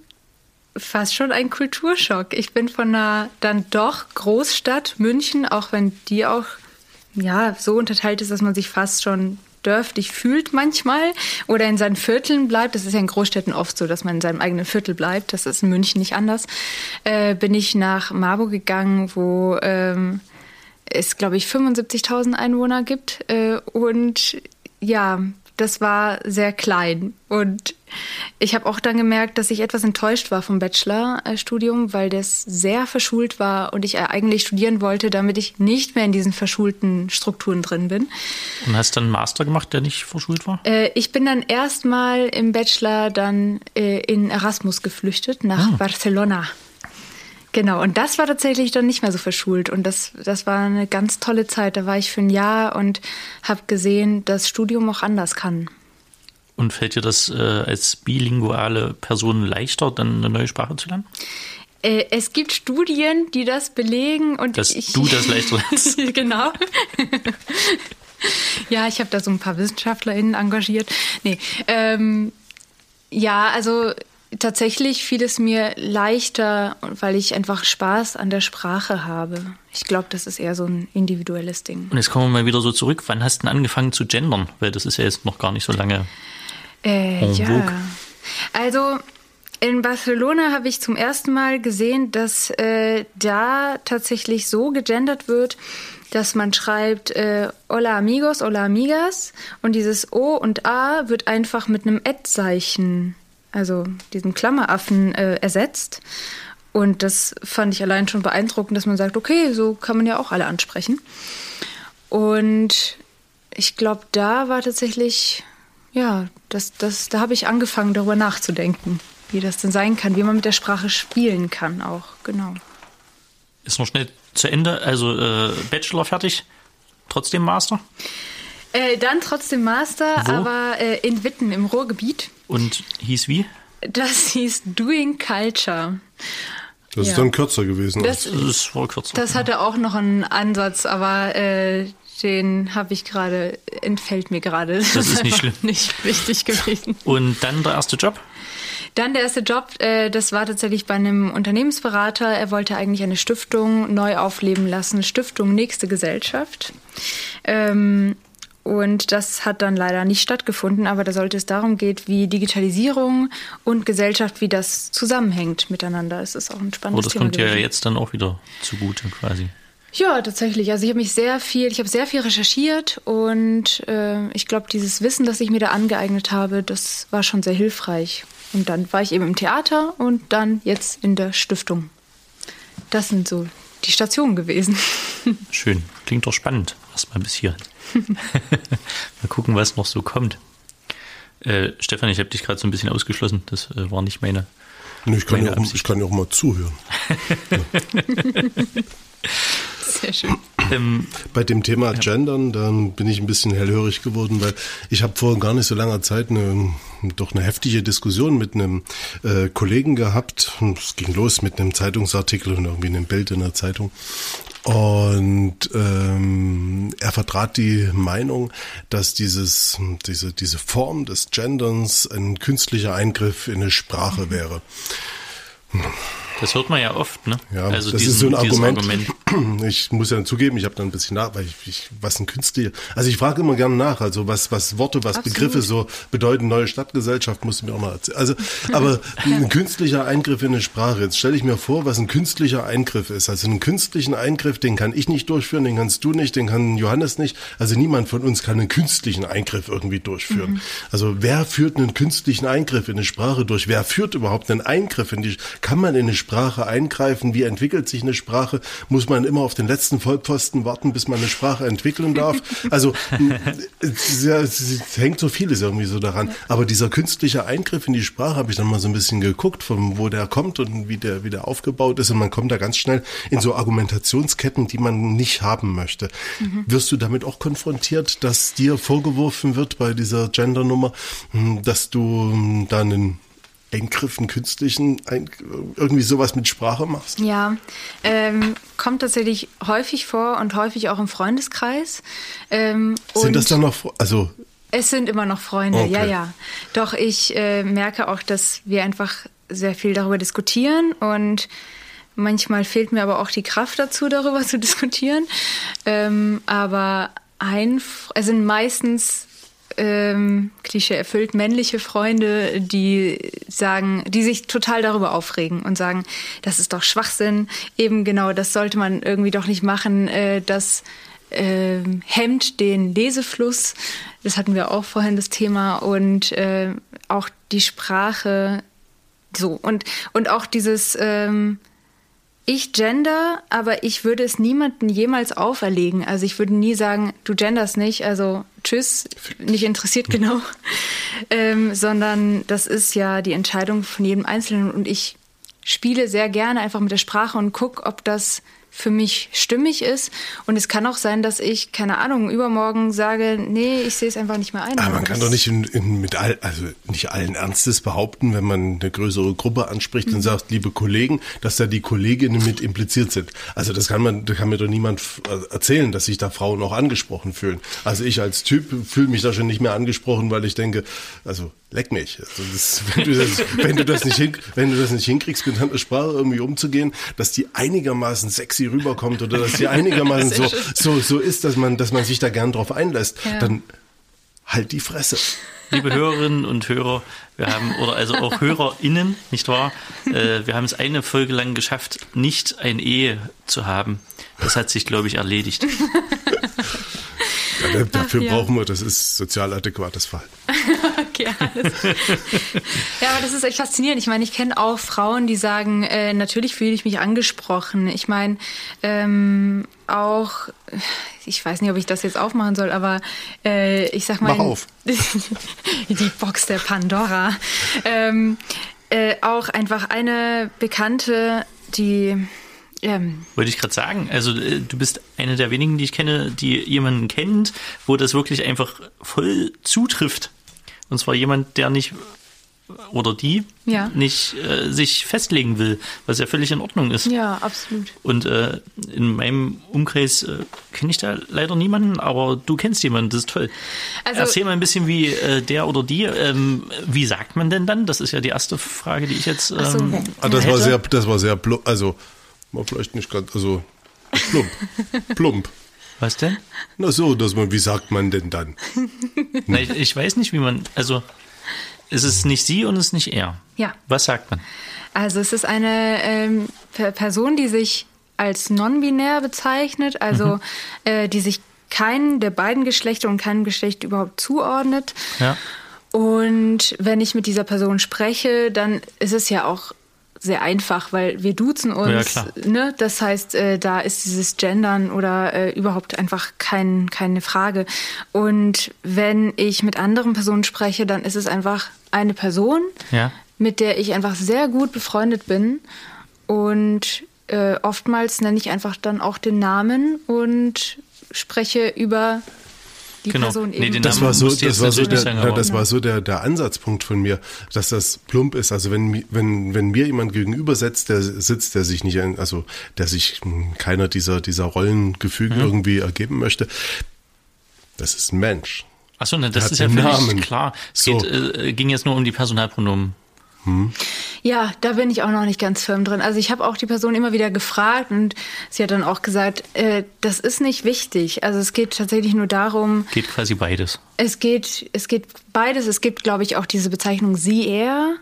fast schon ein Kulturschock. Ich bin von einer dann doch Großstadt München, auch wenn die auch ja so unterteilt ist, dass man sich fast schon dörflich fühlt manchmal oder in seinen Vierteln bleibt, das ist ja in Großstädten oft so, dass man in seinem eigenen Viertel bleibt, das ist in München nicht anders, äh, bin ich nach Marburg gegangen, wo ähm, es, glaube ich, 75.000 Einwohner gibt äh, und ja, das war sehr klein. Und ich habe auch dann gemerkt, dass ich etwas enttäuscht war vom Bachelorstudium, weil das sehr verschult war und ich eigentlich studieren wollte, damit ich nicht mehr in diesen verschulten Strukturen drin bin. Und hast dann einen Master gemacht, der nicht verschult war? Äh, ich bin dann erstmal im Bachelor dann äh, in Erasmus geflüchtet nach ah. Barcelona. Genau, und das war tatsächlich dann nicht mehr so verschult. Und das, das war eine ganz tolle Zeit. Da war ich für ein Jahr und habe gesehen, dass Studium auch anders kann. Und fällt dir das äh, als bilinguale Person leichter, dann eine neue Sprache zu lernen? Äh, es gibt Studien, die das belegen. Und Dass ich, du das leichter [laughs] lernst. genau. [laughs] ja, ich habe da so ein paar WissenschaftlerInnen engagiert. Nee, ähm, ja, also Tatsächlich fiel es mir leichter, weil ich einfach Spaß an der Sprache habe. Ich glaube, das ist eher so ein individuelles Ding. Und jetzt kommen wir mal wieder so zurück. Wann hast du denn angefangen zu gendern? Weil das ist ja jetzt noch gar nicht so lange. Äh, ja. Also in Barcelona habe ich zum ersten Mal gesehen, dass äh, da tatsächlich so gegendert wird, dass man schreibt äh, Hola amigos, hola amigas und dieses O und A wird einfach mit einem Ad-Zeichen also diesem Klammeraffen, äh, ersetzt. Und das fand ich allein schon beeindruckend, dass man sagt, okay, so kann man ja auch alle ansprechen. Und ich glaube, da war tatsächlich, ja, das, das, da habe ich angefangen, darüber nachzudenken, wie das denn sein kann, wie man mit der Sprache spielen kann auch, genau. Ist noch schnell zu Ende, also äh, Bachelor fertig, trotzdem Master? Äh, dann trotzdem Master, Wo? aber äh, in Witten im Ruhrgebiet. Und hieß wie? Das hieß Doing Culture. Das ja. ist dann kürzer gewesen. Das, das ist wohl kürzer. Das hatte auch noch einen Ansatz, aber äh, den habe ich gerade, entfällt mir gerade. Das, das ist nicht [laughs] schlimm. Nicht wichtig gewesen. Und dann der erste Job? Dann der erste Job, äh, das war tatsächlich bei einem Unternehmensberater. Er wollte eigentlich eine Stiftung neu aufleben lassen. Stiftung Nächste Gesellschaft. Ähm, und das hat dann leider nicht stattgefunden, aber da sollte es darum geht, wie Digitalisierung und Gesellschaft, wie das zusammenhängt miteinander. Es ist auch ein spannendes Thema. Oh, das Thema kommt ja jetzt dann auch wieder zugute quasi. Ja, tatsächlich. Also ich habe mich sehr viel, ich habe sehr viel recherchiert und äh, ich glaube, dieses Wissen, das ich mir da angeeignet habe, das war schon sehr hilfreich. Und dann war ich eben im Theater und dann jetzt in der Stiftung. Das sind so die Stationen gewesen. [laughs] Schön. Klingt doch spannend. Erstmal bis hierhin. [laughs] Mal gucken, was noch so kommt. Äh, Stefan, ich habe dich gerade so ein bisschen ausgeschlossen. Das äh, war nicht meine. Nee, ich, kann meine ja auch, ich kann ja auch mal zuhören. [laughs] Sehr schön. Ähm, Bei dem Thema ja. Gendern, dann bin ich ein bisschen hellhörig geworden, weil ich habe vor gar nicht so langer Zeit eine, doch eine heftige Diskussion mit einem äh, Kollegen gehabt. Es ging los mit einem Zeitungsartikel und irgendwie einem Bild in der Zeitung. Und ähm, er vertrat die Meinung, dass dieses, diese, diese Form des Genderns ein künstlicher Eingriff in eine Sprache wäre. Das hört man ja oft, ne? Ja, also das diesen, ist so ein Argument. Argument. [clears throat] Ich muss ja zugeben, ich habe da ein bisschen nach, weil ich, ich was ein Künstler. Also ich frage immer gerne nach, also was was Worte, was Absolut. Begriffe so bedeuten. Neue Stadtgesellschaft musst du mir auch mal erzählen. Also, aber ein [laughs] künstlicher Eingriff in eine Sprache. Jetzt stelle ich mir vor, was ein künstlicher Eingriff ist. Also einen künstlichen Eingriff, den kann ich nicht durchführen, den kannst du nicht, den kann Johannes nicht. Also niemand von uns kann einen künstlichen Eingriff irgendwie durchführen. Mhm. Also wer führt einen künstlichen Eingriff in eine Sprache durch? Wer führt überhaupt einen Eingriff in die? Kann man in eine Sprache Sprache eingreifen? Wie entwickelt sich eine Sprache? Muss man immer auf den letzten Vollpfosten warten, bis man eine Sprache entwickeln darf? [laughs] Also es, es hängt so vieles irgendwie so daran. Aber dieser künstliche Eingriff in die Sprache habe ich dann mal so ein bisschen geguckt, von wo der kommt und wie der, wie der aufgebaut ist. Und man kommt da ganz schnell in so Argumentationsketten, die man nicht haben möchte. Mhm. Wirst du damit auch konfrontiert, dass dir vorgeworfen wird bei dieser Gendernummer, dass du da einen Eingriffen, künstlichen, ein, irgendwie sowas mit Sprache machst? Ja, ähm, kommt tatsächlich häufig vor und häufig auch im Freundeskreis. Ähm, sind das dann noch, also es sind immer noch Freunde, okay. ja, ja. Doch ich äh, merke auch, dass wir einfach sehr viel darüber diskutieren und manchmal fehlt mir aber auch die Kraft dazu, darüber [laughs] zu diskutieren. Ähm, aber ein, es sind meistens ähm, Klischee erfüllt männliche Freunde, die sagen, die sich total darüber aufregen und sagen, das ist doch Schwachsinn, eben genau, das sollte man irgendwie doch nicht machen, äh, das äh, hemmt den Lesefluss. Das hatten wir auch vorhin das Thema. Und äh, auch die Sprache. So und und auch dieses ähm, ich gender, aber ich würde es niemandem jemals auferlegen. Also ich würde nie sagen, du genders nicht, also tschüss, nicht interessiert genau, ähm, sondern das ist ja die Entscheidung von jedem Einzelnen. Und ich spiele sehr gerne einfach mit der Sprache und gucke, ob das für mich stimmig ist. Und es kann auch sein, dass ich, keine Ahnung, übermorgen sage, nee, ich sehe es einfach nicht mehr ein. Aber man kann doch nicht in, in, mit all, also nicht allen Ernstes behaupten, wenn man eine größere Gruppe anspricht mhm. und sagt, liebe Kollegen, dass da die Kolleginnen mit impliziert sind. Also das kann man, da kann mir doch niemand erzählen, dass sich da Frauen auch angesprochen fühlen. Also ich als Typ fühle mich da schon nicht mehr angesprochen, weil ich denke, also leck mich. Also das, wenn, du das, wenn, du das nicht hin, wenn du das nicht hinkriegst, mit einer Sprache irgendwie umzugehen, dass die einigermaßen sexy rüberkommt oder dass die [laughs] einigermaßen so, so, so ist, dass man, dass man sich da gern drauf einlässt, ja. dann halt die Fresse. Liebe Hörerinnen und Hörer, wir haben, oder also auch HörerInnen, nicht wahr? Äh, wir haben es eine Folge lang geschafft, nicht ein Ehe zu haben. Das hat sich, glaube ich, erledigt. [laughs] Ja, dafür Ach, ja. brauchen wir, das ist sozial adäquates Verhalten. [laughs] okay, alles. ja, aber das ist echt faszinierend. Ich meine, ich kenne auch Frauen, die sagen, äh, natürlich fühle ich mich angesprochen. Ich meine, ähm, auch, ich weiß nicht, ob ich das jetzt aufmachen soll, aber äh, ich sag mal. Mach auf. [laughs] die Box der Pandora. Ähm, äh, auch einfach eine Bekannte, die ähm. Wollte ich gerade sagen. Also äh, du bist eine der wenigen, die ich kenne, die jemanden kennt, wo das wirklich einfach voll zutrifft. Und zwar jemand, der nicht oder die ja. nicht äh, sich festlegen will, was ja völlig in Ordnung ist. Ja, absolut. Und äh, in meinem Umkreis äh, kenne ich da leider niemanden, aber du kennst jemanden, das ist toll. Also, Erzähl mal ein bisschen, wie äh, der oder die, ähm, wie sagt man denn dann? Das ist ja die erste Frage, die ich jetzt. Ähm, so, okay. ah, das, war sehr, das war sehr, also war vielleicht nicht ganz, also plump. plump. Was denn? Na so, dass man, wie sagt man denn dann? [laughs] Na, ich, ich, weiß nicht, wie man, also es ist nicht sie und es ist nicht er. Ja. Was sagt man? Also es ist eine ähm, Person, die sich als non-binär bezeichnet, also mhm. äh, die sich keinen der beiden Geschlechter und keinem Geschlecht überhaupt zuordnet. Ja. Und wenn ich mit dieser Person spreche, dann ist es ja auch sehr einfach, weil wir duzen uns. Ja, ne? Das heißt, äh, da ist dieses Gendern oder äh, überhaupt einfach kein, keine Frage. Und wenn ich mit anderen Personen spreche, dann ist es einfach eine Person, ja. mit der ich einfach sehr gut befreundet bin. Und äh, oftmals nenne ich einfach dann auch den Namen und spreche über die genau. Person eben. Nee, das war so, das war so, der, sagen, das war so der, der Ansatzpunkt von mir, dass das plump ist. Also wenn, wenn, wenn mir jemand gegenüber sitzt, der sitzt, der sich nicht, also der sich keiner dieser, dieser Rollengefüge mhm. irgendwie ergeben möchte, das ist ein Mensch. Achso, ne, das ist ja völlig Namen. klar. Es so. geht, äh, ging jetzt nur um die Personalpronomen. Hm. Ja, da bin ich auch noch nicht ganz firm drin. Also ich habe auch die Person immer wieder gefragt und sie hat dann auch gesagt, äh, das ist nicht wichtig. Also es geht tatsächlich nur darum. Geht quasi beides. Es geht, es geht beides. Es gibt, glaube ich, auch diese Bezeichnung sie, er,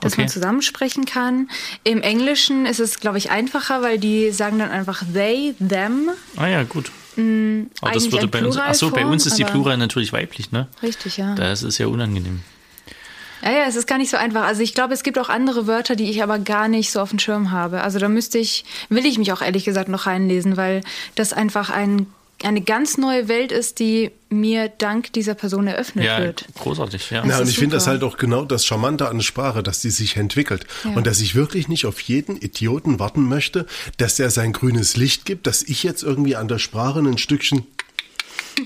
dass okay. man zusammensprechen kann. Im Englischen ist es, glaube ich, einfacher, weil die sagen dann einfach they, them. Ah ja, gut. Mhm, aber das würde bei uns, ach so, bei uns ist die Plural natürlich weiblich, ne? Richtig, ja. Das ist ja unangenehm. Ja, ja, es ist gar nicht so einfach. Also ich glaube, es gibt auch andere Wörter, die ich aber gar nicht so auf dem Schirm habe. Also da müsste ich, will ich mich auch ehrlich gesagt noch reinlesen, weil das einfach ein, eine ganz neue Welt ist, die mir dank dieser Person eröffnet ja, wird. Großartig, ja. ja und ich finde das halt auch genau das Charmante an der Sprache, dass die sich entwickelt. Ja. Und dass ich wirklich nicht auf jeden Idioten warten möchte, dass er sein grünes Licht gibt, dass ich jetzt irgendwie an der Sprache ein Stückchen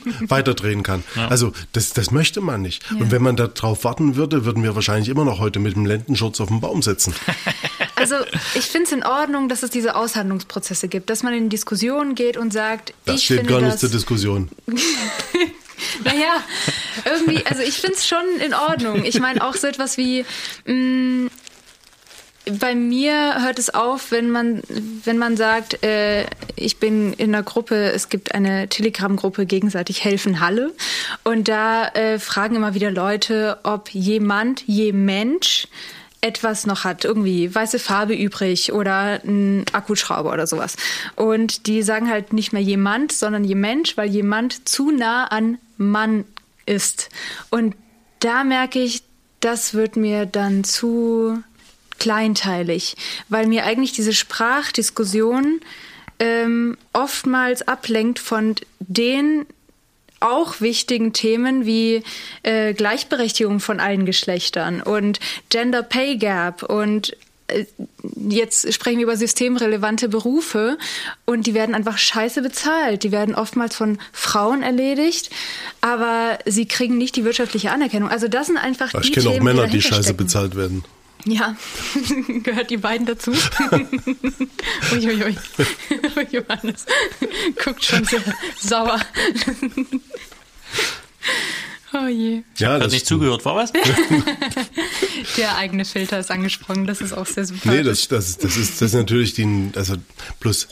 [laughs] weiterdrehen kann. Ja. Also das, das möchte man nicht. Ja. Und wenn man darauf warten würde, würden wir wahrscheinlich immer noch heute mit dem Lendenschutz auf dem Baum sitzen. [laughs] Also ich finde es in Ordnung, dass es diese Aushandlungsprozesse gibt, dass man in Diskussionen geht und sagt, das ich steht finde gar nicht zur Diskussion. [laughs] naja, irgendwie, also ich finde es schon in Ordnung. Ich meine auch so etwas wie, mh, mm, bei mir hört es auf, wenn man, wenn man sagt, äh, ich bin in einer Gruppe, es gibt eine Telegram-Gruppe gegenseitig helfen Halle und da äh, fragen immer wieder Leute, ob jemand, je Mensch etwas noch hat, irgendwie weiße Farbe übrig oder ein Akkuschrauber oder sowas. Und die sagen halt nicht mehr jemand, sondern je Mensch, weil jemand zu nah an Mann ist. Und da merke ich, das wird mir dann zu kleinteilig, weil mir eigentlich diese Sprachdiskussion ähm, oftmals ablenkt von den auch wichtigen Themen wie äh, Gleichberechtigung von allen Geschlechtern und Gender Pay Gap und äh, jetzt sprechen wir über systemrelevante Berufe und die werden einfach scheiße bezahlt. Die werden oftmals von Frauen erledigt, aber sie kriegen nicht die wirtschaftliche Anerkennung. Also das sind einfach ich die kenne auch Themen, Männer, die, die scheiße bezahlt werden. Ja, [laughs] gehört die beiden dazu? [laughs] Uiuiui. Johannes guckt schon sehr sauer. oh je. Ja, Hat nicht zugehört, war was? [laughs] Der eigene Filter ist angesprochen, das ist auch sehr super. Nee, das, das, das, ist, das ist natürlich die, also plus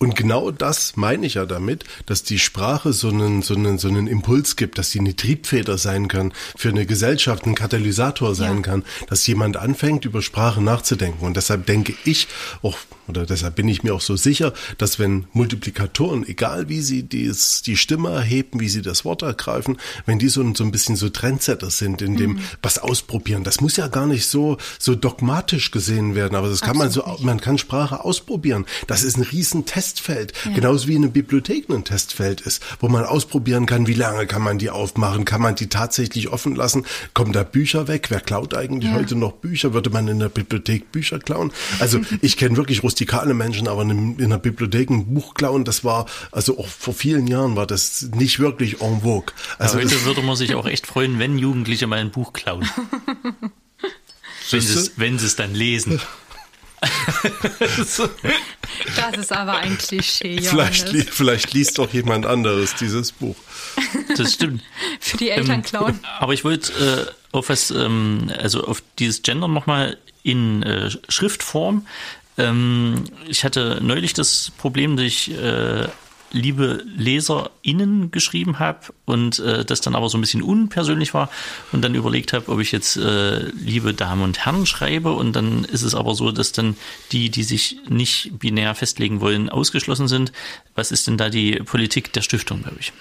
und genau das meine ich ja damit, dass die Sprache so einen, so einen, so einen Impuls gibt, dass sie eine Triebfeder sein kann, für eine Gesellschaft ein Katalysator sein Ja. kann, dass jemand anfängt, über Sprache nachzudenken. Und deshalb denke ich auch, oder deshalb bin ich mir auch so sicher, dass wenn Multiplikatoren, egal wie sie dies, die Stimme erheben, wie sie das Wort ergreifen, wenn die so, ein- so ein bisschen so Trendsetter sind, in dem was ausprobieren, das muss ja gar nicht so, so dogmatisch gesehen werden, aber das kann man so, Absolut man kann Sprache ausprobieren. Das ist ein riesen Testfeld. Genauso wie eine Bibliothek ein Testfeld ist, wo man ausprobieren kann, wie lange kann man die aufmachen, kann man die tatsächlich offen lassen, kommen da Bücher weg, wer klaut eigentlich Ja. heute noch Bücher, würde man in der Bibliothek Bücher klauen? Also ich kenne wirklich rustikale Menschen, aber in, in der Bibliothek ein Buch klauen, das war, also auch vor vielen Jahren war das nicht wirklich en vogue. Also das, heute würde man sich auch echt freuen, wenn Jugendliche mal ein Buch klauen. [laughs] wenn, sie es, wenn sie es dann lesen. [laughs] [laughs] Das ist aber ein Klischee, Johannes. vielleicht, li vielleicht liest doch jemand anderes dieses Buch. Das stimmt. Für die Eltern klauen. Aber ich wollte äh, auf was, ähm, also auf dieses Gender nochmal in äh, Schriftform. Ähm, ich hatte neulich das Problem, dass ich äh, liebe LeserInnen geschrieben habe und äh, das dann aber so ein bisschen unpersönlich war und dann überlegt habe, ob ich jetzt äh, liebe Damen und Herren schreibe und dann ist es aber so, dass dann die, die sich nicht binär festlegen wollen, ausgeschlossen sind. Was ist denn da die Politik der Stiftung bei euch?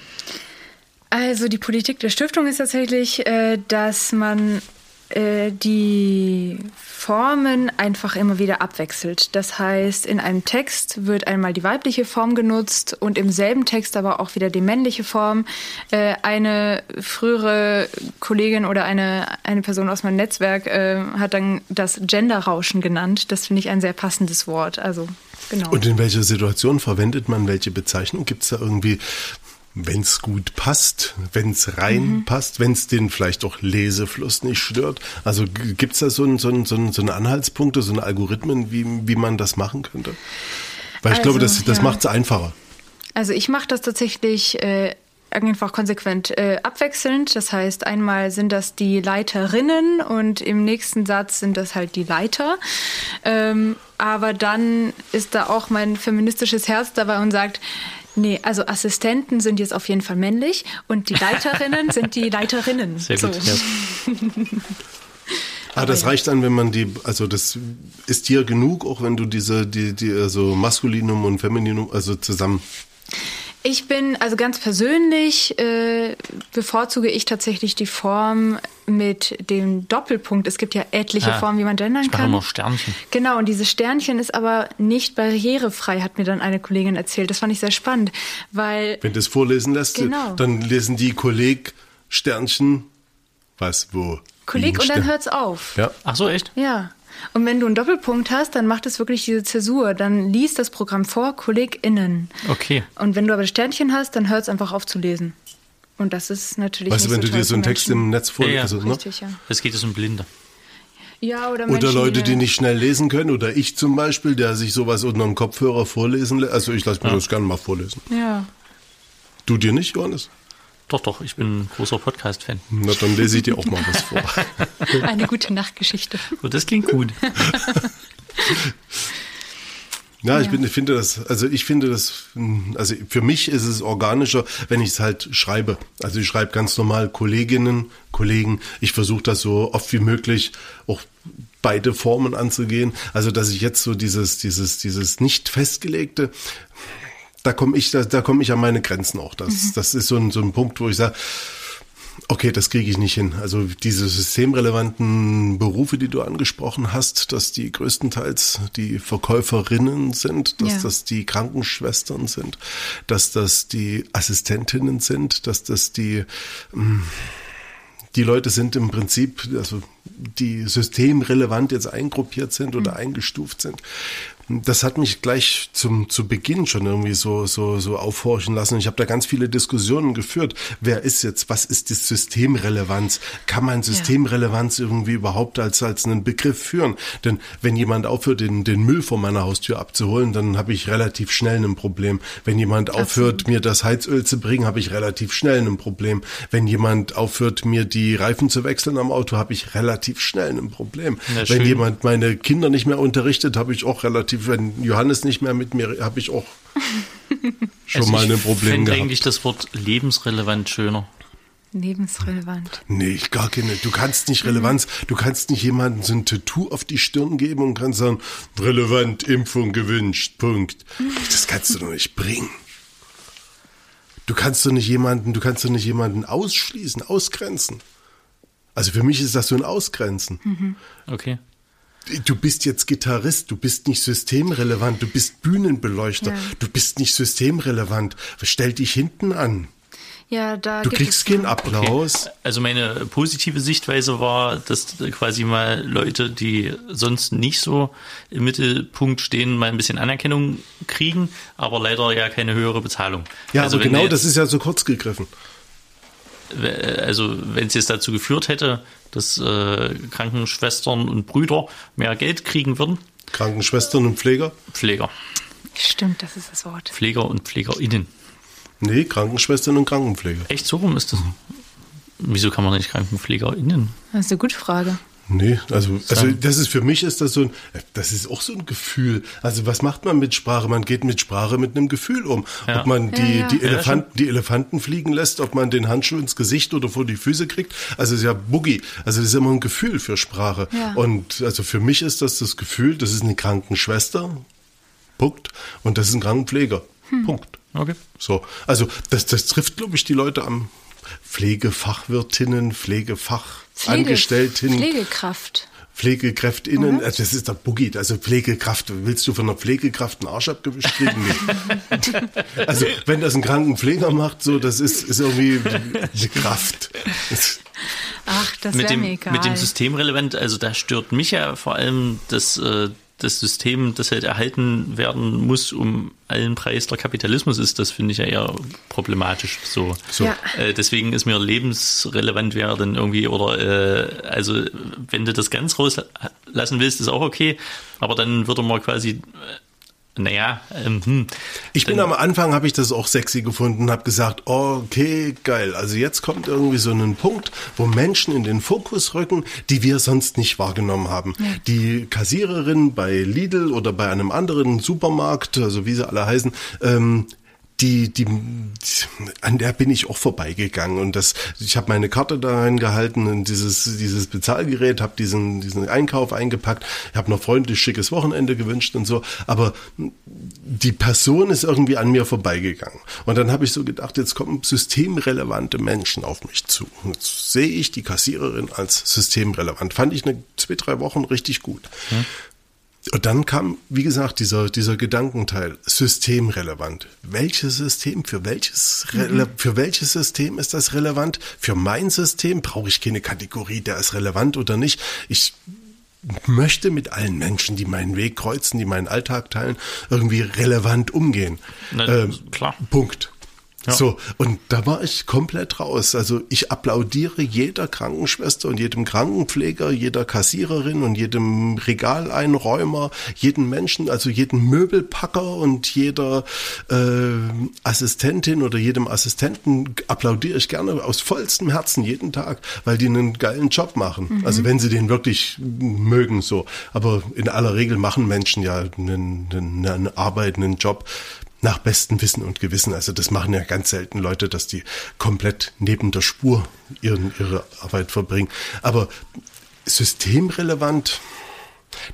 Also die Politik der Stiftung ist tatsächlich, äh, dass man äh, die Formen einfach immer wieder abwechselt. Das heißt, in einem Text wird einmal die weibliche Form genutzt und im selben Text aber auch wieder die männliche Form. Äh, eine frühere Kollegin oder eine, eine Person aus meinem Netzwerk äh, hat dann das Genderrauschen genannt. Das finde ich ein sehr passendes Wort. Also genau. Und in welcher Situation verwendet man welche Bezeichnung? Gibt es da irgendwie, wenn es gut passt, wenn es rein passt, wenn es den vielleicht auch Lesefluss nicht stört? Also gibt es da so, ein, so, ein, so, ein, so eine Anhaltspunkte, so eine Algorithmen, wie, wie man das machen könnte? Weil ich Also, glaube, das, das ja. macht es einfacher. Also ich mache das tatsächlich äh, einfach konsequent äh, abwechselnd. Das heißt, einmal sind das die Leiterinnen und im nächsten Satz sind das halt die Leiter. Ähm, aber dann ist da auch mein feministisches Herz dabei und sagt, nee, also Assistenten sind jetzt auf jeden Fall männlich und die Leiterinnen [laughs] sind die Leiterinnen. Sehr gut. So. Ja. Ah, das reicht dann, wenn man die, also das ist dir genug, auch wenn du diese, die, die, also Maskulinum und Femininum, also zusammen. Ich bin, also ganz persönlich äh, bevorzuge ich tatsächlich die Form mit dem Doppelpunkt. Es gibt ja etliche Ah, Formen, wie man gendern ich mache kann. immer Sternchen. Genau, und dieses Sternchen ist aber nicht barrierefrei, hat mir dann eine Kollegin erzählt. Das fand ich sehr spannend, weil Wenn du es vorlesen lässt, Genau. dann lesen die Kolleg Sternchen, was, wo. Kolleg und dann hört's auf. Ja. Ach so, echt? Ja. Und wenn du einen Doppelpunkt hast, dann macht es wirklich diese Zäsur. Dann liest das Programm vor, KollegInnen. Okay. Und wenn du aber das Sternchen hast, dann hört es einfach auf zu lesen. Und das ist natürlich Weißt du, wenn so du dir so einen Text im Netz vorliest, Ja, ja. also, ne? Richtig, ja. Es geht es um Blinde. Ja, oder, Oder Menschen, Leute, die äh, nicht schnell lesen können, oder ich zum Beispiel, der sich sowas unter dem Kopfhörer vorlesen lässt. Also ich lasse mir das gerne mal vorlesen. Ja. Du dir nicht, Johannes? Doch, doch, ich bin ein großer Podcast-Fan. Na, dann lese ich dir auch mal was vor. [laughs] Eine gute Nachtgeschichte. Oh, das klingt gut. [laughs] Ja, ich, bin, ich finde das, also ich finde das, also für mich ist es organischer, wenn ich es halt schreibe. Also ich schreibe ganz normal Kolleginnen, Kollegen. Ich versuche das so oft wie möglich auch beide Formen anzugehen. Also dass ich jetzt so dieses, dieses, dieses nicht festgelegte, da komme ich, da, da komme ich an meine Grenzen auch. Das, mhm. das ist so ein, so ein Punkt, wo ich sage, Okay, das kriege ich nicht hin. Also diese systemrelevanten Berufe, die du angesprochen hast, dass die größtenteils die Verkäuferinnen sind, dass ja. das die Krankenschwestern sind, dass das die Assistentinnen sind, dass das die hm, die Leute sind im Prinzip, also die systemrelevant jetzt eingruppiert sind oder mhm. eingestuft sind das hat mich gleich zum zu Beginn schon irgendwie so so so aufhorchen lassen. Ich habe da ganz viele Diskussionen geführt. Wer ist jetzt? Was ist die Systemrelevanz? Kann man Systemrelevanz ja. irgendwie überhaupt als als einen Begriff führen? Denn wenn jemand aufhört, den den Müll vor meiner Haustür abzuholen, dann habe ich relativ schnell ein Problem. Wenn jemand Absolut. aufhört, mir das Heizöl zu bringen, habe ich relativ schnell ein Problem. Wenn jemand aufhört, mir die Reifen zu wechseln am Auto, habe ich relativ schnell ein Problem. Ja, wenn jemand meine Kinder nicht mehr unterrichtet, habe ich auch relativ wenn Johannes nicht mehr mit mir, habe ich auch [laughs] schon also mal ein Problem gehabt. Ich eigentlich das Wort lebensrelevant schöner. Lebensrelevant. Nee, gar keine. Du kannst nicht Relevanz, du kannst nicht jemandem so ein Tattoo auf die Stirn geben und kannst sagen, relevant, Impfung gewünscht, Punkt. Das kannst du doch nicht bringen. Du kannst doch nicht jemanden, du kannst doch nicht jemanden ausschließen, ausgrenzen. Also für mich ist das so ein Ausgrenzen. Mhm. Okay du bist jetzt Gitarrist, du bist nicht systemrelevant, du bist Bühnenbeleuchter, ja. du bist nicht systemrelevant. Stell dich hinten an. Ja, da du kriegst keinen Applaus. Okay. Also meine positive Sichtweise war, dass quasi mal Leute, die sonst nicht so im Mittelpunkt stehen, mal ein bisschen Anerkennung kriegen, aber leider ja keine höhere Bezahlung. Ja, also aber genau das ist ja so kurz gegriffen also wenn es jetzt dazu geführt hätte, dass äh, Krankenschwestern und Brüder mehr Geld kriegen würden. Krankenschwestern und Pfleger? Pfleger. Stimmt, das ist das Wort. Pfleger und PflegerInnen. Nee, Krankenschwestern und Krankenpfleger. Echt, so rum ist das? Mhm. Wieso kann man nicht KrankenpflegerInnen? Das ist eine gute Frage. Nee, also, also das ist für mich ist das so ein, das ist auch so ein Gefühl. Also was macht man mit Sprache? Man geht mit Sprache mit einem Gefühl um. Ja. Ob man die, ja, ja. die Elefanten, die Elefanten fliegen lässt, ob man den Handschuh ins Gesicht oder vor die Füße kriegt. Also es ist ja Boogie. Also das ist immer ein Gefühl für Sprache. Und also für mich ist das das Gefühl, das ist eine Krankenschwester. Punkt. Und das ist ein Krankenpfleger. Hm. Punkt. Okay. So. Also das, das trifft, glaube ich, die Leute am Pflegefachwirtinnen, Pflegefachangestellten. Pflege, Pflegekraft. Pflegekräftinnen, mhm. das ist der Boogie, also Pflegekraft. Willst du von einer Pflegekraft einen Arsch abgewischt kriegen? [laughs] Also, wenn das ein Krankenpfleger macht, so, das ist, ist irgendwie eine Kraft. Ach, das mit dem, mir egal. Mit dem System relevant, also da stört mich ja vor allem das, äh, das System, das halt erhalten werden muss, um allen Preis der Kapitalismus ist, das finde ich ja eher problematisch. So, so. Ja. Äh, deswegen ist mir lebensrelevant wäre dann irgendwie oder äh, also wenn du das ganz rauslassen willst, ist auch okay, aber dann würde man quasi äh, naja, ähm, hm. Ich bin am Anfang, habe ich das auch sexy gefunden, habe gesagt, okay, geil. Also jetzt kommt irgendwie so ein Punkt, wo Menschen in den Fokus rücken, die wir sonst nicht wahrgenommen haben. Ja. Die Kassiererin bei Lidl oder bei einem anderen Supermarkt, also wie sie alle heißen, ähm, die, die, an der bin ich auch vorbeigegangen und das, ich habe meine Karte da reingehalten und dieses, dieses Bezahlgerät, habe diesen, diesen Einkauf eingepackt, habe noch freundlich schickes Wochenende gewünscht und so, aber die Person ist irgendwie an mir vorbeigegangen und dann habe ich so gedacht, jetzt kommen systemrelevante Menschen auf mich zu. Jetzt sehe ich die Kassiererin als systemrelevant. Fand ich eine zwei, drei Wochen richtig gut. Hm. Und dann kam, wie gesagt, dieser, dieser Gedankenteil, systemrelevant. Welches System, für welches, mhm. für welches System ist das relevant? Für mein System brauche ich keine Kategorie, der ist relevant oder nicht. Ich möchte mit allen Menschen, die meinen Weg kreuzen, die meinen Alltag teilen, irgendwie relevant umgehen. Na, ähm, klar. Punkt. Ja. So, und da war ich komplett raus. Also ich applaudiere jeder Krankenschwester und jedem Krankenpfleger, jeder Kassiererin und jedem Regaleinräumer, jedem Menschen, also jedem Möbelpacker und jeder äh, Assistentin oder jedem Assistenten applaudiere ich gerne aus vollstem Herzen jeden Tag, weil die einen geilen Job machen. Mhm. Also wenn sie den wirklich mögen so. Aber in aller Regel machen Menschen ja einen, einen, einen Arbeit, einen Job nach bestem Wissen und Gewissen. Also das machen ja ganz selten Leute, dass die komplett neben der Spur ihren, ihre Arbeit verbringen. Aber systemrelevant,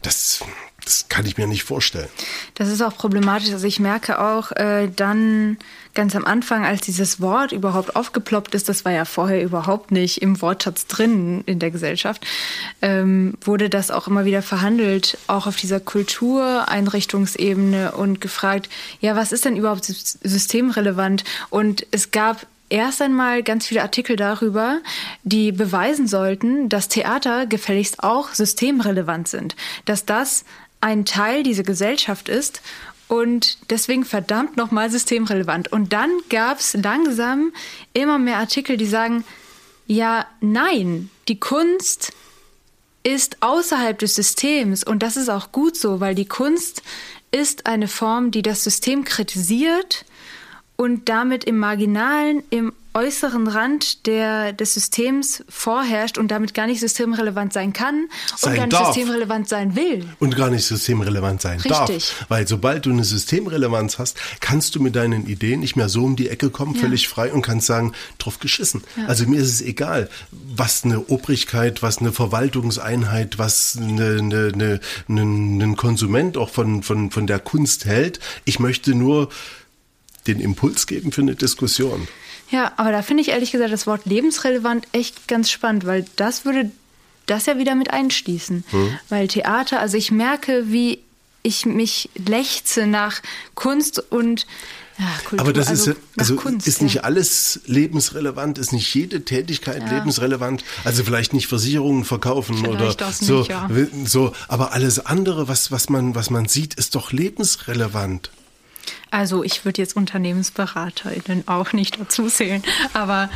das, das kann ich mir nicht vorstellen. Das ist auch problematisch. Also ich merke auch äh, dann ganz am Anfang, als dieses Wort überhaupt aufgeploppt ist, das war ja vorher überhaupt nicht im Wortschatz drin in der Gesellschaft, ähm, wurde das auch immer wieder verhandelt, auch auf dieser Kultureinrichtungsebene und gefragt, ja, was ist denn überhaupt systemrelevant? Und es gab erst einmal ganz viele Artikel darüber, die beweisen sollten, dass Theater gefälligst auch systemrelevant sind, dass das ein Teil dieser Gesellschaft ist und deswegen verdammt nochmal systemrelevant. Und dann gab es langsam immer mehr Artikel, die sagen, ja, nein, die Kunst ist außerhalb des Systems und das ist auch gut so, weil die Kunst ist eine Form, die das System kritisiert und damit im Marginalen, im äußeren Rand der, des Systems vorherrscht und damit gar nicht systemrelevant sein kann sein und gar nicht darf. systemrelevant sein will. Und gar nicht systemrelevant sein Richtig. darf. Weil sobald du eine Systemrelevanz hast, kannst du mit deinen Ideen nicht mehr so um die Ecke kommen, ja. völlig frei und kannst sagen, drauf geschissen. Ja. Also mir ist es egal, was eine Obrigkeit, was eine Verwaltungseinheit, was eine, eine, eine, ein Konsument auch von, von, von der Kunst hält. Ich möchte nur den Impuls geben für eine Diskussion. Ja, aber da finde ich ehrlich gesagt das Wort lebensrelevant echt ganz spannend, weil das würde das ja wieder mit einschließen. Hm. Weil Theater, also ich merke, wie ich mich lechze nach Kunst und ja, Kultur, aber das also ist, also Kunst, ist nicht ja. alles lebensrelevant, ist nicht jede Tätigkeit ja. lebensrelevant. Also vielleicht nicht Versicherungen verkaufen vielleicht oder so, nicht, so, aber alles andere, was, was man, was man sieht, ist doch lebensrelevant. Also ich würde jetzt UnternehmensberaterInnen auch nicht dazu zählen, aber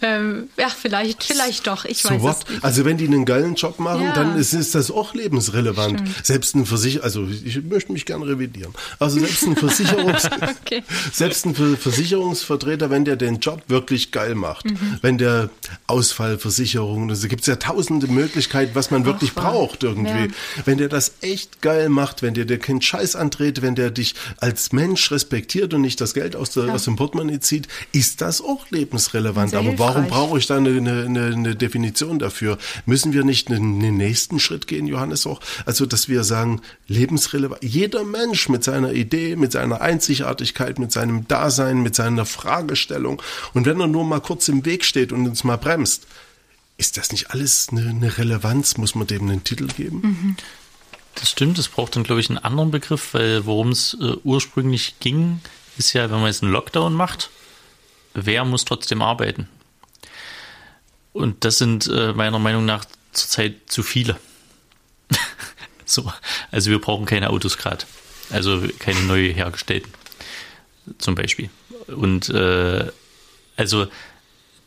ähm, ja, vielleicht, vielleicht doch. Ich so weiß what? es nicht. Also wenn die einen geilen Job machen, ja. dann ist, ist, das auch lebensrelevant. Stimmt. Selbst ein Versicher, also ich möchte mich gerne revidieren. Also selbst ein [laughs] Versicherungs, [laughs] okay. selbst ein Versicherungsvertreter, wenn der den Job wirklich geil macht, mhm. wenn der Ausfallversicherung, also gibt es ja tausende Möglichkeiten, was man wirklich Ach, braucht irgendwie. Ja. Wenn der das echt geil macht, wenn der dir keinen Scheiß andreht, wenn der dich als Mensch respektiert, respektiert und nicht das Geld aus, der, ja. aus dem Portemonnaie zieht, ist das auch lebensrelevant. Sehr Aber warum brauche ich da eine, eine, eine, Definition dafür? Müssen wir nicht einen, einen nächsten Schritt gehen, Johannes, auch? Also, dass wir sagen, lebensrelevant. Jeder Mensch mit seiner Idee, mit seiner Einzigartigkeit, mit seinem Dasein, mit seiner Fragestellung. Und wenn er nur mal kurz im Weg steht und uns mal bremst, ist das nicht alles eine, eine Relevanz? Muss man dem einen Titel geben? Mhm. Das stimmt, es braucht dann, glaube ich, einen anderen Begriff, weil worum es äh, ursprünglich ging, ist ja, wenn man jetzt einen Lockdown macht, wer muss trotzdem arbeiten? Und das sind äh, meiner Meinung nach zurzeit zu viele. [laughs] so, also wir brauchen keine Autos gerade. Also keine neu hergestellten, zum Beispiel. Und äh, also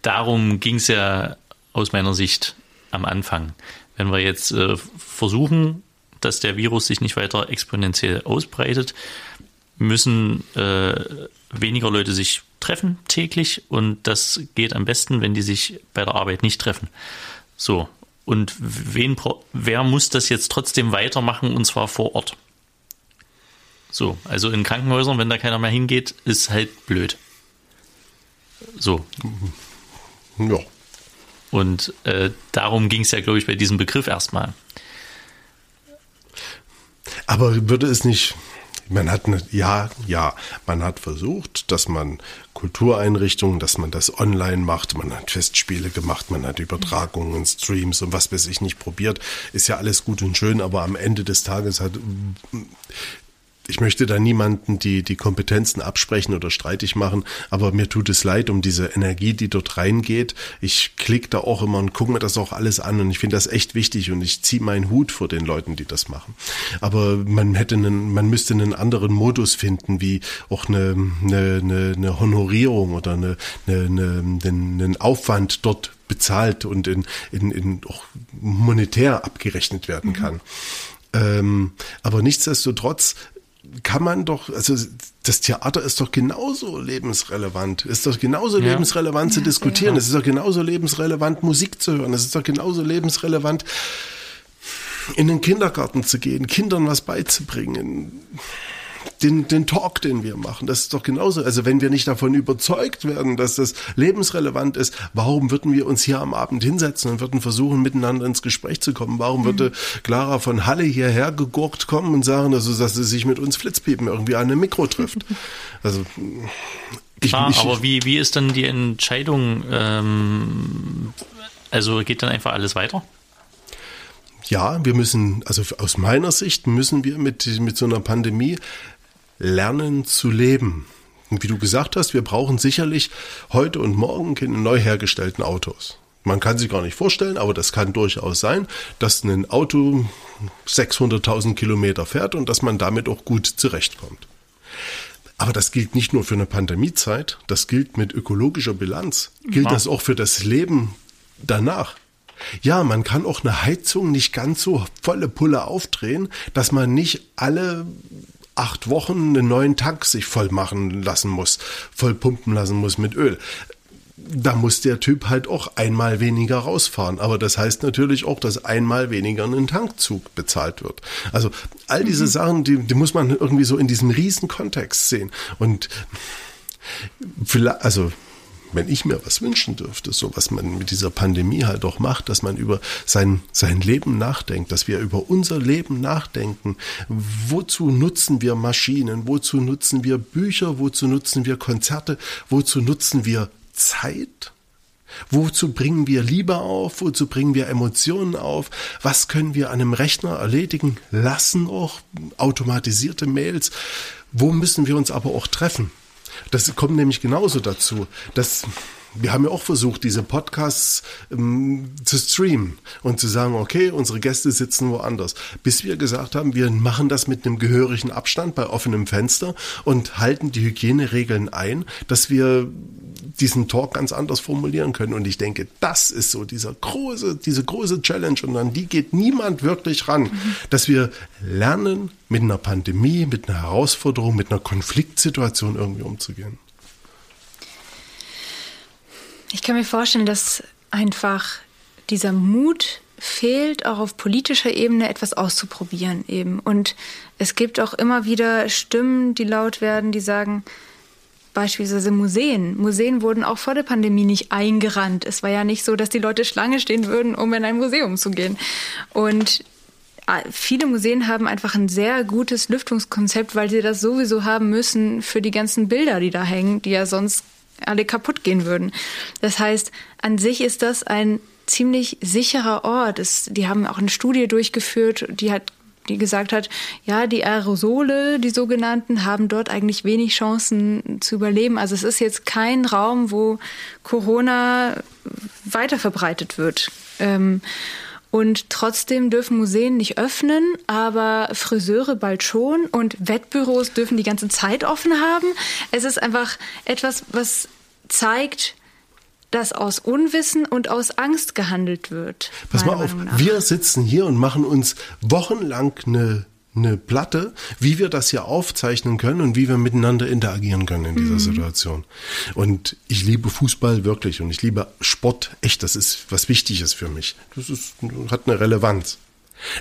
darum ging es ja aus meiner Sicht am Anfang. Wenn wir jetzt äh, versuchen, dass der Virus sich nicht weiter exponentiell ausbreitet, müssen äh, weniger Leute sich treffen täglich und das geht am besten, wenn die sich bei der Arbeit nicht treffen. So. Und wen, wer muss das jetzt trotzdem weitermachen und zwar vor Ort? So, also in Krankenhäusern, wenn da keiner mehr hingeht, ist halt blöd. So. Ja. Und äh, darum ging es ja, glaube ich, bei diesem Begriff erstmal. Aber würde es nicht, man hat, eine, ja, ja, man hat versucht, dass man Kultureinrichtungen, dass man das online macht, man hat Festspiele gemacht, man hat Übertragungen, Streams und was weiß ich nicht probiert, ist ja alles gut und schön, aber am Ende des Tages hat ich möchte da niemanden die, die Kompetenzen absprechen oder streitig machen, aber mir tut es leid um diese Energie, die dort reingeht. Ich klicke da auch immer und gucke mir das auch alles an und ich finde das echt wichtig und ich ziehe meinen Hut vor den Leuten, die das machen. Aber man hätte einen, man müsste einen anderen Modus finden, wie auch eine, eine, eine, eine Honorierung oder eine, eine, eine, einen Aufwand dort bezahlt und in, in, in auch monetär abgerechnet werden kann. Mhm. Ähm, aber nichtsdestotrotz kann man doch, also das Theater ist doch genauso lebensrelevant, ist doch genauso ja. lebensrelevant zu diskutieren, es ist doch genauso lebensrelevant, Musik zu hören, es ist doch genauso lebensrelevant, in den Kindergarten zu gehen, Kindern was beizubringen den, den Talk, den wir machen. Das ist doch genauso. Also wenn wir nicht davon überzeugt werden, dass das lebensrelevant ist, warum würden wir uns hier am Abend hinsetzen und würden versuchen, miteinander ins Gespräch zu kommen? Warum würde Clara von Halle hierher gegurkt kommen und sagen, also, dass sie sich mit uns Flitzpiepen irgendwie an einem Mikro trifft? [laughs] Also ich, Klar, ich, aber wie, wie ist dann die Entscheidung? Ähm, also geht dann einfach alles weiter? Ja, wir müssen, also aus meiner Sicht müssen wir mit, mit so einer Pandemie lernen zu leben. Und wie du gesagt hast, wir brauchen sicherlich heute und morgen keine neu hergestellten Autos. Man kann sich gar nicht vorstellen, aber das kann durchaus sein, dass ein Auto 600.000 Kilometer fährt und dass man damit auch gut zurechtkommt. Aber das gilt nicht nur für eine Pandemiezeit, das gilt mit ökologischer Bilanz, gilt ja. das auch für das Leben danach. Ja, man kann auch eine Heizung nicht ganz so volle Pulle aufdrehen, dass man nicht alle acht Wochen einen neuen Tank sich voll machen lassen muss, voll pumpen lassen muss mit Öl. Da muss der Typ halt auch einmal weniger rausfahren. Aber das heißt natürlich auch, dass einmal weniger ein Tankzug bezahlt wird. Also all diese mhm. Sachen, die, die muss man irgendwie so in diesem riesen Kontext sehen. Und vielleicht, also wenn ich mir was wünschen dürfte, so was man mit dieser Pandemie halt auch macht, dass man über sein, sein Leben nachdenkt, dass wir über unser Leben nachdenken. Wozu nutzen wir Maschinen? Wozu nutzen wir Bücher? Wozu nutzen wir Konzerte? Wozu nutzen wir Zeit? Wozu bringen wir Liebe auf? Wozu bringen wir Emotionen auf? Was können wir an einem Rechner erledigen lassen? Auch automatisierte Mails. Wo müssen wir uns aber auch treffen? Das kommt nämlich genauso dazu. dass wir haben ja auch versucht, diese Podcasts ähm, zu streamen und zu sagen, okay, unsere Gäste sitzen woanders. Bis wir gesagt haben, wir machen das mit einem gehörigen Abstand bei offenem Fenster und halten die Hygieneregeln ein, dass wir diesen Talk ganz anders formulieren können. Und ich denke, das ist so dieser große, diese große Challenge und an die geht niemand wirklich ran, dass wir lernen, mit einer Pandemie, mit einer Herausforderung, mit einer Konfliktsituation irgendwie umzugehen. Ich kann mir vorstellen, dass einfach dieser Mut fehlt, auch auf politischer Ebene etwas auszuprobieren eben. Und es gibt auch immer wieder Stimmen, die laut werden, die sagen, beispielsweise Museen. Museen wurden auch vor der Pandemie nicht eingerannt. Es war ja nicht so, dass die Leute Schlange stehen würden, um in ein Museum zu gehen. Und ah, viele Museen haben einfach ein sehr gutes Lüftungskonzept, weil sie das sowieso haben müssen für die ganzen Bilder, die da hängen, die ja sonst alle kaputt gehen würden. Das heißt, an sich ist das ein ziemlich sicherer Ort. Es, die haben auch eine Studie durchgeführt, die hat die gesagt hat, ja, die Aerosole, die sogenannten, haben dort eigentlich wenig Chancen zu überleben. Also es ist jetzt kein Raum, wo Corona weiter verbreitet wird. Ähm, und trotzdem dürfen Museen nicht öffnen, aber Friseure bald schon und Wettbüros dürfen die ganze Zeit offen haben. Es ist einfach etwas, was zeigt, dass aus Unwissen und aus Angst gehandelt wird. Pass mal auf, wir sitzen hier und machen uns wochenlang eine eine Platte, wie wir das hier aufzeichnen können und wie wir miteinander interagieren können in dieser mhm. Situation. Und ich liebe Fußball wirklich und ich liebe Sport echt. Das ist was Wichtiges für mich. Das ist, hat eine Relevanz.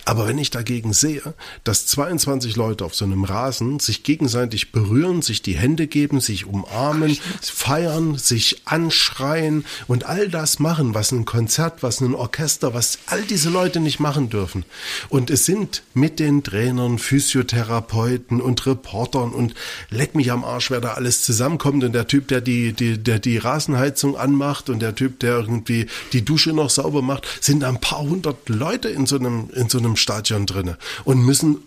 Aber wenn ich dagegen sehe, dass 22 Leute auf so einem Rasen sich gegenseitig berühren, sich die Hände geben, sich umarmen, feiern, sich anschreien und all das machen, was ein Konzert, was ein Orchester, was all diese Leute nicht machen dürfen. Und es sind mit den Trainern, Physiotherapeuten und Reportern und leck mich am Arsch, wer da alles zusammenkommt und der Typ, der die, die, der die Rasenheizung anmacht und der Typ, der irgendwie die Dusche noch sauber macht, sind ein paar hundert Leute in so einem, in in so einem Stadion drinne und müssen,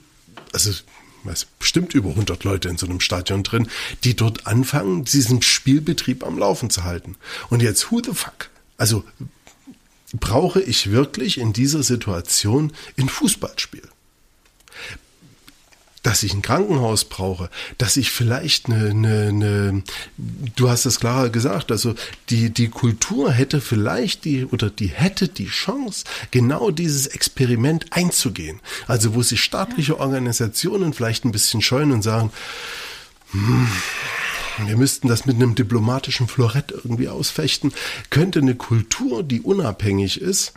also es bestimmt über 100 Leute in so einem Stadion drin, die dort anfangen, diesen Spielbetrieb am Laufen zu halten. Und jetzt, who the fuck? Also, brauche ich wirklich in dieser Situation ein Fußballspiel? Dass ich ein Krankenhaus brauche, dass ich vielleicht eine, eine, eine du hast es klarer gesagt, also die, die Kultur hätte vielleicht die oder die hätte die Chance, genau dieses Experiment einzugehen. Also wo sich staatliche Organisationen vielleicht ein bisschen scheuen und sagen, hm, wir müssten das mit einem diplomatischen Florett irgendwie ausfechten, könnte eine Kultur, die unabhängig ist,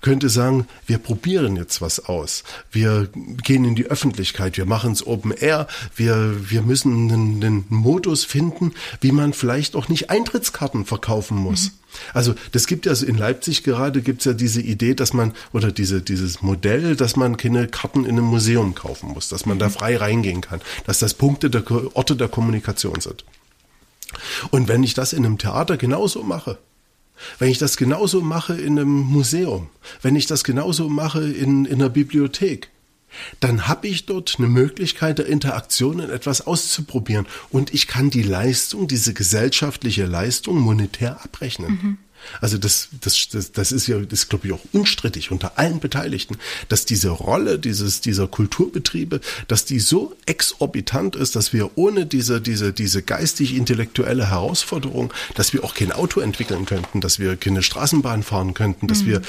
könnte sagen, wir probieren jetzt was aus. Wir gehen in die Öffentlichkeit, wir machen es Open Air, wir, wir müssen einen, einen, Modus finden, wie man vielleicht auch nicht Eintrittskarten verkaufen muss. Mhm. Also das gibt ja in Leipzig gerade gibt's ja diese Idee, dass man oder diese dieses Modell, dass man keine Karten in einem Museum kaufen muss, dass man mhm. da frei reingehen kann, dass das Punkte der Orte der Kommunikation sind. Und wenn ich das in einem Theater genauso mache, wenn ich das genauso mache in einem Museum, wenn ich das genauso mache in, in einer Bibliothek, dann habe ich dort eine Möglichkeit der Interaktion in etwas auszuprobieren und ich kann die Leistung, diese gesellschaftliche Leistung monetär abrechnen. Mhm. Also das, das, das, das ist ja, das glaube ich auch unstrittig unter allen Beteiligten, dass diese Rolle dieses, dieser Kulturbetriebe, dass die so exorbitant ist, dass wir ohne diese, diese, diese geistig-intellektuelle Herausforderung, dass wir auch kein Auto entwickeln könnten, dass wir keine Straßenbahn fahren könnten, dass mhm. wir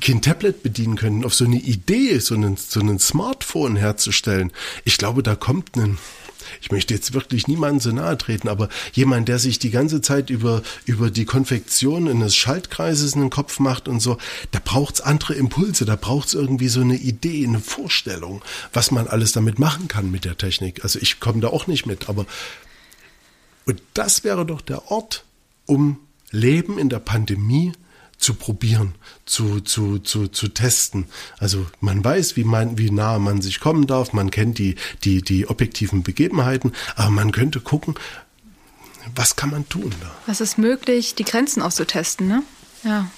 kein Tablet bedienen können, auf so eine Idee, so einen, so einen Smartphone herzustellen. Ich glaube, da kommt ein, ich möchte jetzt wirklich niemandem so nahe treten, aber jemand, der sich die ganze Zeit über, über die Konfektion eines Schaltkreises in den Kopf macht und so, da braucht's andere Impulse, da braucht's irgendwie so eine Idee, eine Vorstellung, was man alles damit machen kann mit der Technik. Also ich komme da auch nicht mit, aber und das wäre doch der Ort, um Leben in der Pandemie zu probieren, zu, zu, zu, zu testen. Also man weiß, wie man, wie nah man sich kommen darf, man kennt die, die, die objektiven Begebenheiten, aber man könnte gucken, was kann man tun da? Was ist möglich, die Grenzen auszutesten, ne? Ja.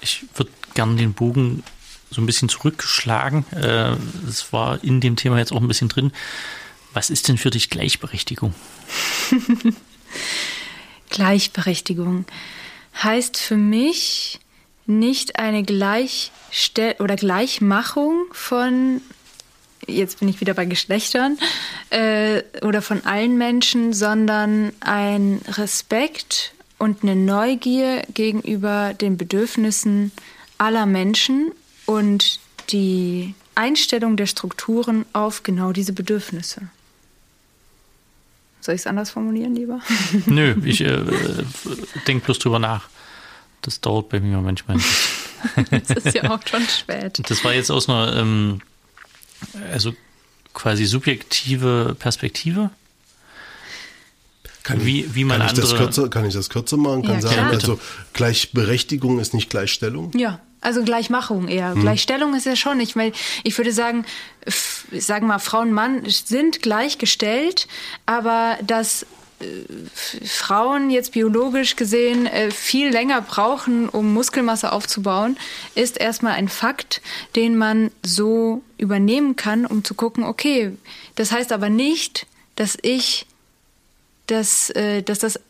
Ich würde gerne den Bogen so ein bisschen zurückschlagen. Es äh, war in dem Thema jetzt auch ein bisschen drin. Was ist denn für dich Gleichberechtigung? [laughs] Gleichberechtigung heißt für mich nicht eine Gleichstell oder Gleichmachung von jetzt bin ich wieder bei Geschlechtern äh, oder von allen Menschen, sondern ein Respekt und eine Neugier gegenüber den Bedürfnissen aller Menschen und die Einstellung der Strukturen auf genau diese Bedürfnisse. Soll ich es anders formulieren, lieber? [laughs] Nö, ich äh, denke bloß drüber nach. Das dauert bei mir manchmal. Es [laughs] ist ja auch schon spät. Das war jetzt aus einer, ähm, also quasi subjektive Perspektive. Kann, wie, wie man kann, ich andere, das kürzer, kann ich das kürzer machen? Kann ja, sagen, klar. also Gleichberechtigung ist nicht Gleichstellung? Ja, also Gleichmachung eher. Hm. Gleichstellung ist ja schon nicht, weil ich würde sagen, ich sage mal, Frau und Mann sind gleichgestellt, aber dass äh, Frauen jetzt biologisch gesehen äh, viel länger brauchen, um Muskelmasse aufzubauen, ist erstmal ein Fakt, den man so übernehmen kann, um zu gucken, okay, das heißt aber nicht, dass ich, dass, äh, dass das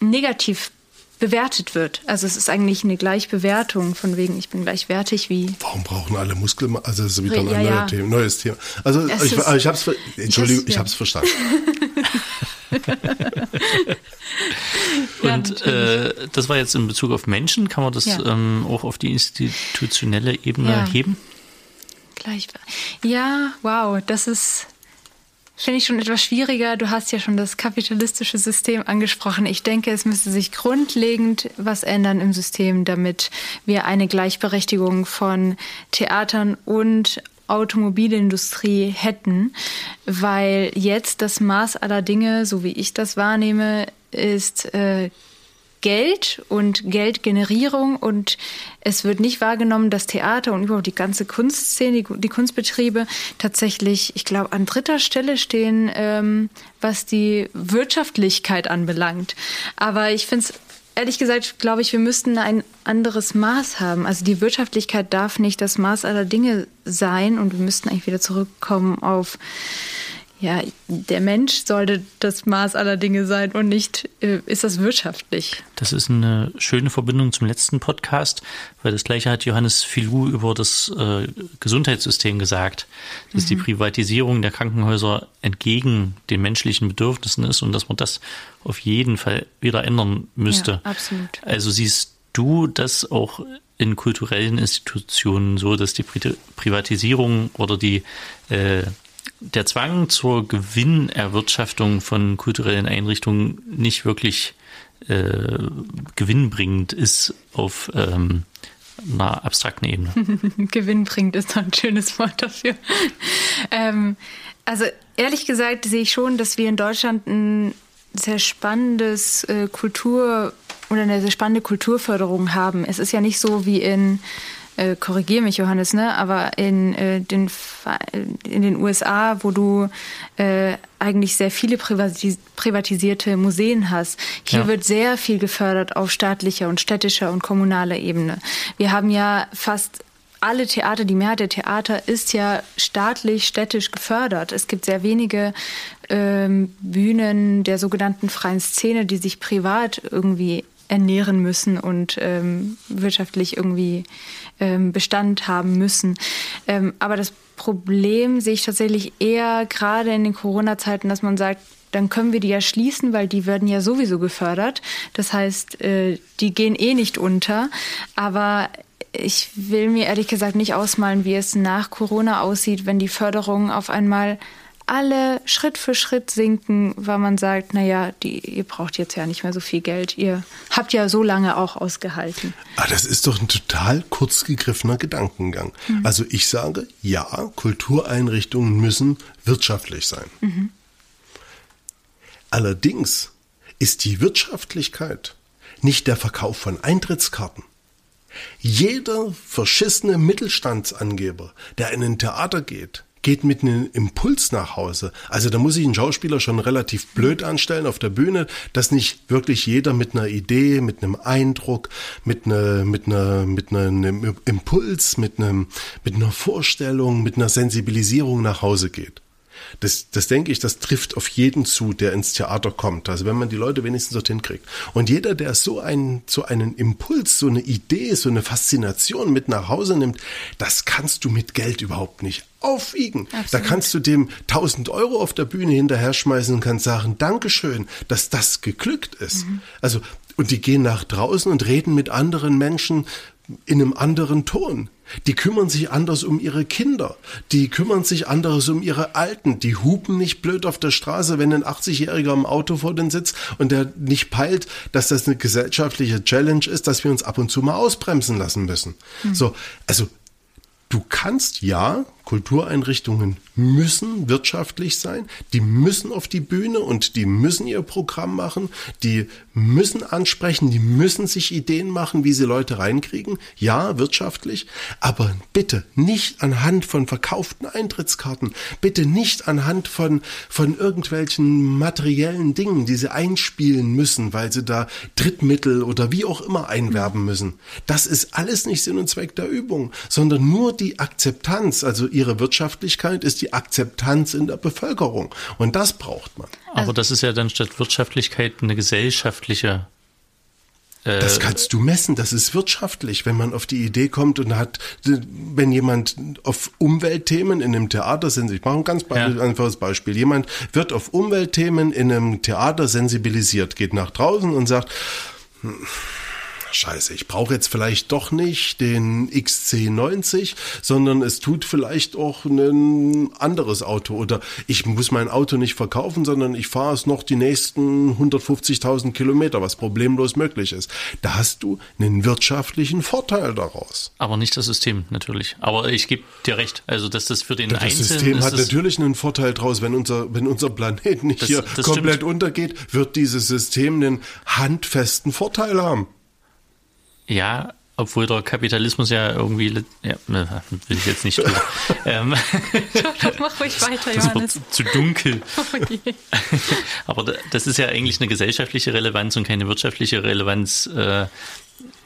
negativ bewertet wird. Also es ist eigentlich eine Gleichbewertung von wegen, ich bin gleichwertig wie. Warum brauchen alle Muskeln? Also das ist wieder ein ja, ja. Thema, neues Thema. Also es ich, ich habe es, Entschuldigung, ich habe es verstanden. [laughs] Und äh, das war jetzt in Bezug auf Menschen. Kann man das ja. ähm, auch auf die institutionelle Ebene ja. heben? Gleich. Ja, wow, das ist finde ich schon etwas schwieriger. Du hast ja schon das kapitalistische System angesprochen. Ich denke, es müsste sich grundlegend was ändern im System, damit wir eine Gleichberechtigung von Theatern und Automobilindustrie hätten, weil jetzt das Maß aller Dinge, so wie ich das wahrnehme, ist äh, Geld und Geldgenerierung und es wird nicht wahrgenommen, dass Theater und überhaupt die ganze Kunstszene, die, die Kunstbetriebe tatsächlich, ich glaube, an dritter Stelle stehen, ähm, was die Wirtschaftlichkeit anbelangt. Aber ich finde es ehrlich gesagt, glaube ich, wir müssten ein anderes Maß haben. Also die Wirtschaftlichkeit darf nicht das Maß aller Dinge sein und wir müssten eigentlich wieder zurückkommen auf ja, der Mensch sollte das Maß aller Dinge sein und nicht äh, ist das wirtschaftlich. Das ist eine schöne Verbindung zum letzten Podcast, weil das gleiche hat Johannes Filou über das äh, Gesundheitssystem gesagt, dass mhm. die Privatisierung der Krankenhäuser entgegen den menschlichen Bedürfnissen ist und dass man das auf jeden Fall wieder ändern müsste. Ja, absolut. Also siehst du das auch in kulturellen Institutionen so, dass die Privatisierung oder die äh, der Zwang zur Gewinnerwirtschaftung von kulturellen Einrichtungen nicht wirklich äh, gewinnbringend ist auf ähm, einer abstrakten Ebene. [laughs] gewinnbringend ist ein schönes Wort dafür. ähm, also ehrlich gesagt sehe ich schon, dass wir in Deutschland ein sehr spannendes äh, Kultur oder eine sehr spannende Kulturförderung haben. Es ist ja nicht so wie in äh, korrigiere mich, Johannes, ne? aber in, äh, den, in den USA, wo du äh, eigentlich sehr viele privatis privatisierte Museen hast, hier ja. wird sehr viel gefördert auf staatlicher und städtischer und kommunaler Ebene. Wir haben ja fast alle Theater, die Mehrheit der Theater ist ja staatlich, städtisch gefördert. Es gibt sehr wenige ähm, Bühnen der sogenannten freien Szene, die sich privat irgendwie ernähren müssen und ähm, wirtschaftlich irgendwie ähm, Bestand haben müssen. Ähm, aber das Problem sehe ich tatsächlich eher gerade in den Corona-Zeiten, dass man sagt, dann können wir die ja schließen, weil die werden ja sowieso gefördert. Das heißt, äh, die gehen eh nicht unter. Aber ich will mir ehrlich gesagt nicht ausmalen, wie es nach Corona aussieht, wenn die Förderung auf einmal alle Schritt für Schritt sinken, weil man sagt, naja, die, ihr braucht jetzt ja nicht mehr so viel Geld. Ihr habt ja so lange auch ausgehalten. Ah, das ist doch ein total kurz gegriffener Gedankengang. Mhm. Also ich sage, ja, Kultureinrichtungen müssen wirtschaftlich sein. Mhm. Allerdings ist die Wirtschaftlichkeit nicht der Verkauf von Eintrittskarten. Jeder verschissene Mittelstandsangeber, der in ein Theater geht, geht mit einem Impuls nach Hause. Also da muss ich einen Schauspieler schon relativ blöd anstellen auf der Bühne, dass nicht wirklich jeder mit einer Idee, mit einem Eindruck, mit einer, mit einer, mit einem Impuls, mit einem, mit einer Vorstellung, mit einer Sensibilisierung nach Hause geht. Das, das denke ich, das trifft auf jeden zu, der ins Theater kommt. Also wenn man die Leute wenigstens dorthin kriegt. Und jeder, der so einen, so einen Impuls, so eine Idee, so eine Faszination mit nach Hause nimmt, das kannst du mit Geld überhaupt nicht aufwiegen. Absolut. Da kannst du dem 1000 Euro auf der Bühne hinterher schmeißen und kannst sagen, Dankeschön, dass das geglückt ist. Mhm. Also, und die gehen nach draußen und reden mit anderen Menschen in einem anderen Ton. Die kümmern sich anders um ihre Kinder. Die kümmern sich anders um ihre Alten. Die hupen nicht blöd auf der Straße, wenn ein 80-Jähriger im Auto vor den sitzt und der nicht peilt, dass das eine gesellschaftliche Challenge ist, dass wir uns ab und zu mal ausbremsen lassen müssen. Mhm. So, also du kannst ja Kultureinrichtungen müssen wirtschaftlich sein, die müssen auf die Bühne und die müssen ihr Programm machen, die müssen ansprechen, die müssen sich Ideen machen, wie sie Leute reinkriegen. Ja, wirtschaftlich, aber bitte nicht anhand von verkauften Eintrittskarten, bitte nicht anhand von, von irgendwelchen materiellen Dingen, die sie einspielen müssen, weil sie da Drittmittel oder wie auch immer einwerben müssen. Das ist alles nicht Sinn und Zweck der Übung, sondern nur die Akzeptanz, also ihre Wirtschaftlichkeit ist die Akzeptanz in der Bevölkerung. Und das braucht man. Aber das ist ja dann statt Wirtschaftlichkeit eine gesellschaftliche äh, das kannst du messen, das ist wirtschaftlich, wenn man auf die Idee kommt und hat, wenn jemand auf Umweltthemen in einem Theater sensibilisiert, ich mache ein ganz ja. einfaches Beispiel, jemand wird auf Umweltthemen in einem Theater sensibilisiert, geht nach draußen und sagt, hm, scheiße, ich brauche jetzt vielleicht doch nicht den XC90, sondern es tut vielleicht auch ein anderes Auto oder ich muss mein Auto nicht verkaufen, sondern ich fahre es noch die nächsten 150.000 Kilometer, was problemlos möglich ist. Da hast du einen wirtschaftlichen Vorteil daraus. Aber nicht das System natürlich. Aber ich gebe dir recht, also dass das für den das Einzelnen... Das System hat natürlich einen Vorteil daraus, wenn unser, wenn unser Planet nicht das, hier das komplett stimmt. untergeht, wird dieses System einen handfesten Vorteil haben. Ja, obwohl der Kapitalismus ja irgendwie, ja, will ich jetzt nicht tun. [laughs] ähm, mach ruhig [laughs] weiter, das Johannes. wird zu dunkel. [laughs] Oh Aber das ist ja eigentlich eine gesellschaftliche Relevanz und keine wirtschaftliche Relevanz. Äh,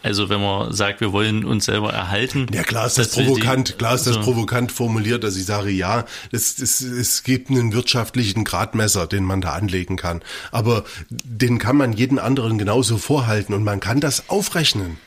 also wenn man sagt, wir wollen uns selber erhalten. Ja klar ist das provokant, die, klar ist das also, provokant formuliert, dass ich sage, ja, es, es, es gibt einen wirtschaftlichen Gradmesser, den man da anlegen kann. Aber den kann man jeden anderen genauso vorhalten und man kann das aufrechnen.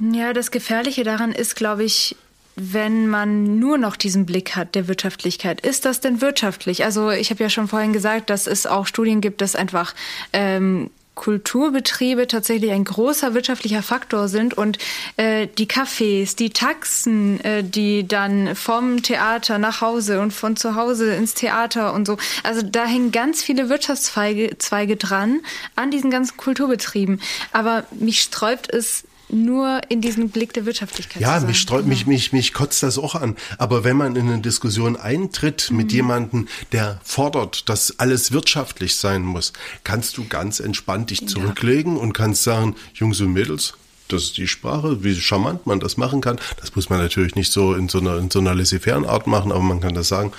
Ja, das Gefährliche daran ist, glaube ich, wenn man nur noch diesen Blick hat der Wirtschaftlichkeit. Ist das denn wirtschaftlich? Also ich habe ja schon vorhin gesagt, dass es auch Studien gibt, dass einfach ähm, Kulturbetriebe tatsächlich ein großer wirtschaftlicher Faktor sind und äh, die Cafés, die Taxen, äh, die dann vom Theater nach Hause und von zu Hause ins Theater und so. Also da hängen ganz viele Wirtschaftszweige Zweige dran an diesen ganzen Kulturbetrieben. Aber mich sträubt es nur in diesen Blick der Wirtschaftlichkeit. Ja, mich, streut, mich, mich, mich kotzt das auch an. Aber wenn man in eine Diskussion eintritt mit mhm. jemandem, der fordert, dass alles wirtschaftlich sein muss, kannst du ganz entspannt dich zurücklegen ja. und kannst sagen, Jungs und Mädels, das ist die Sprache, wie charmant man das machen kann. Das muss man natürlich nicht so in so einer, in so einer laissez-faire Art machen, aber man kann das sagen.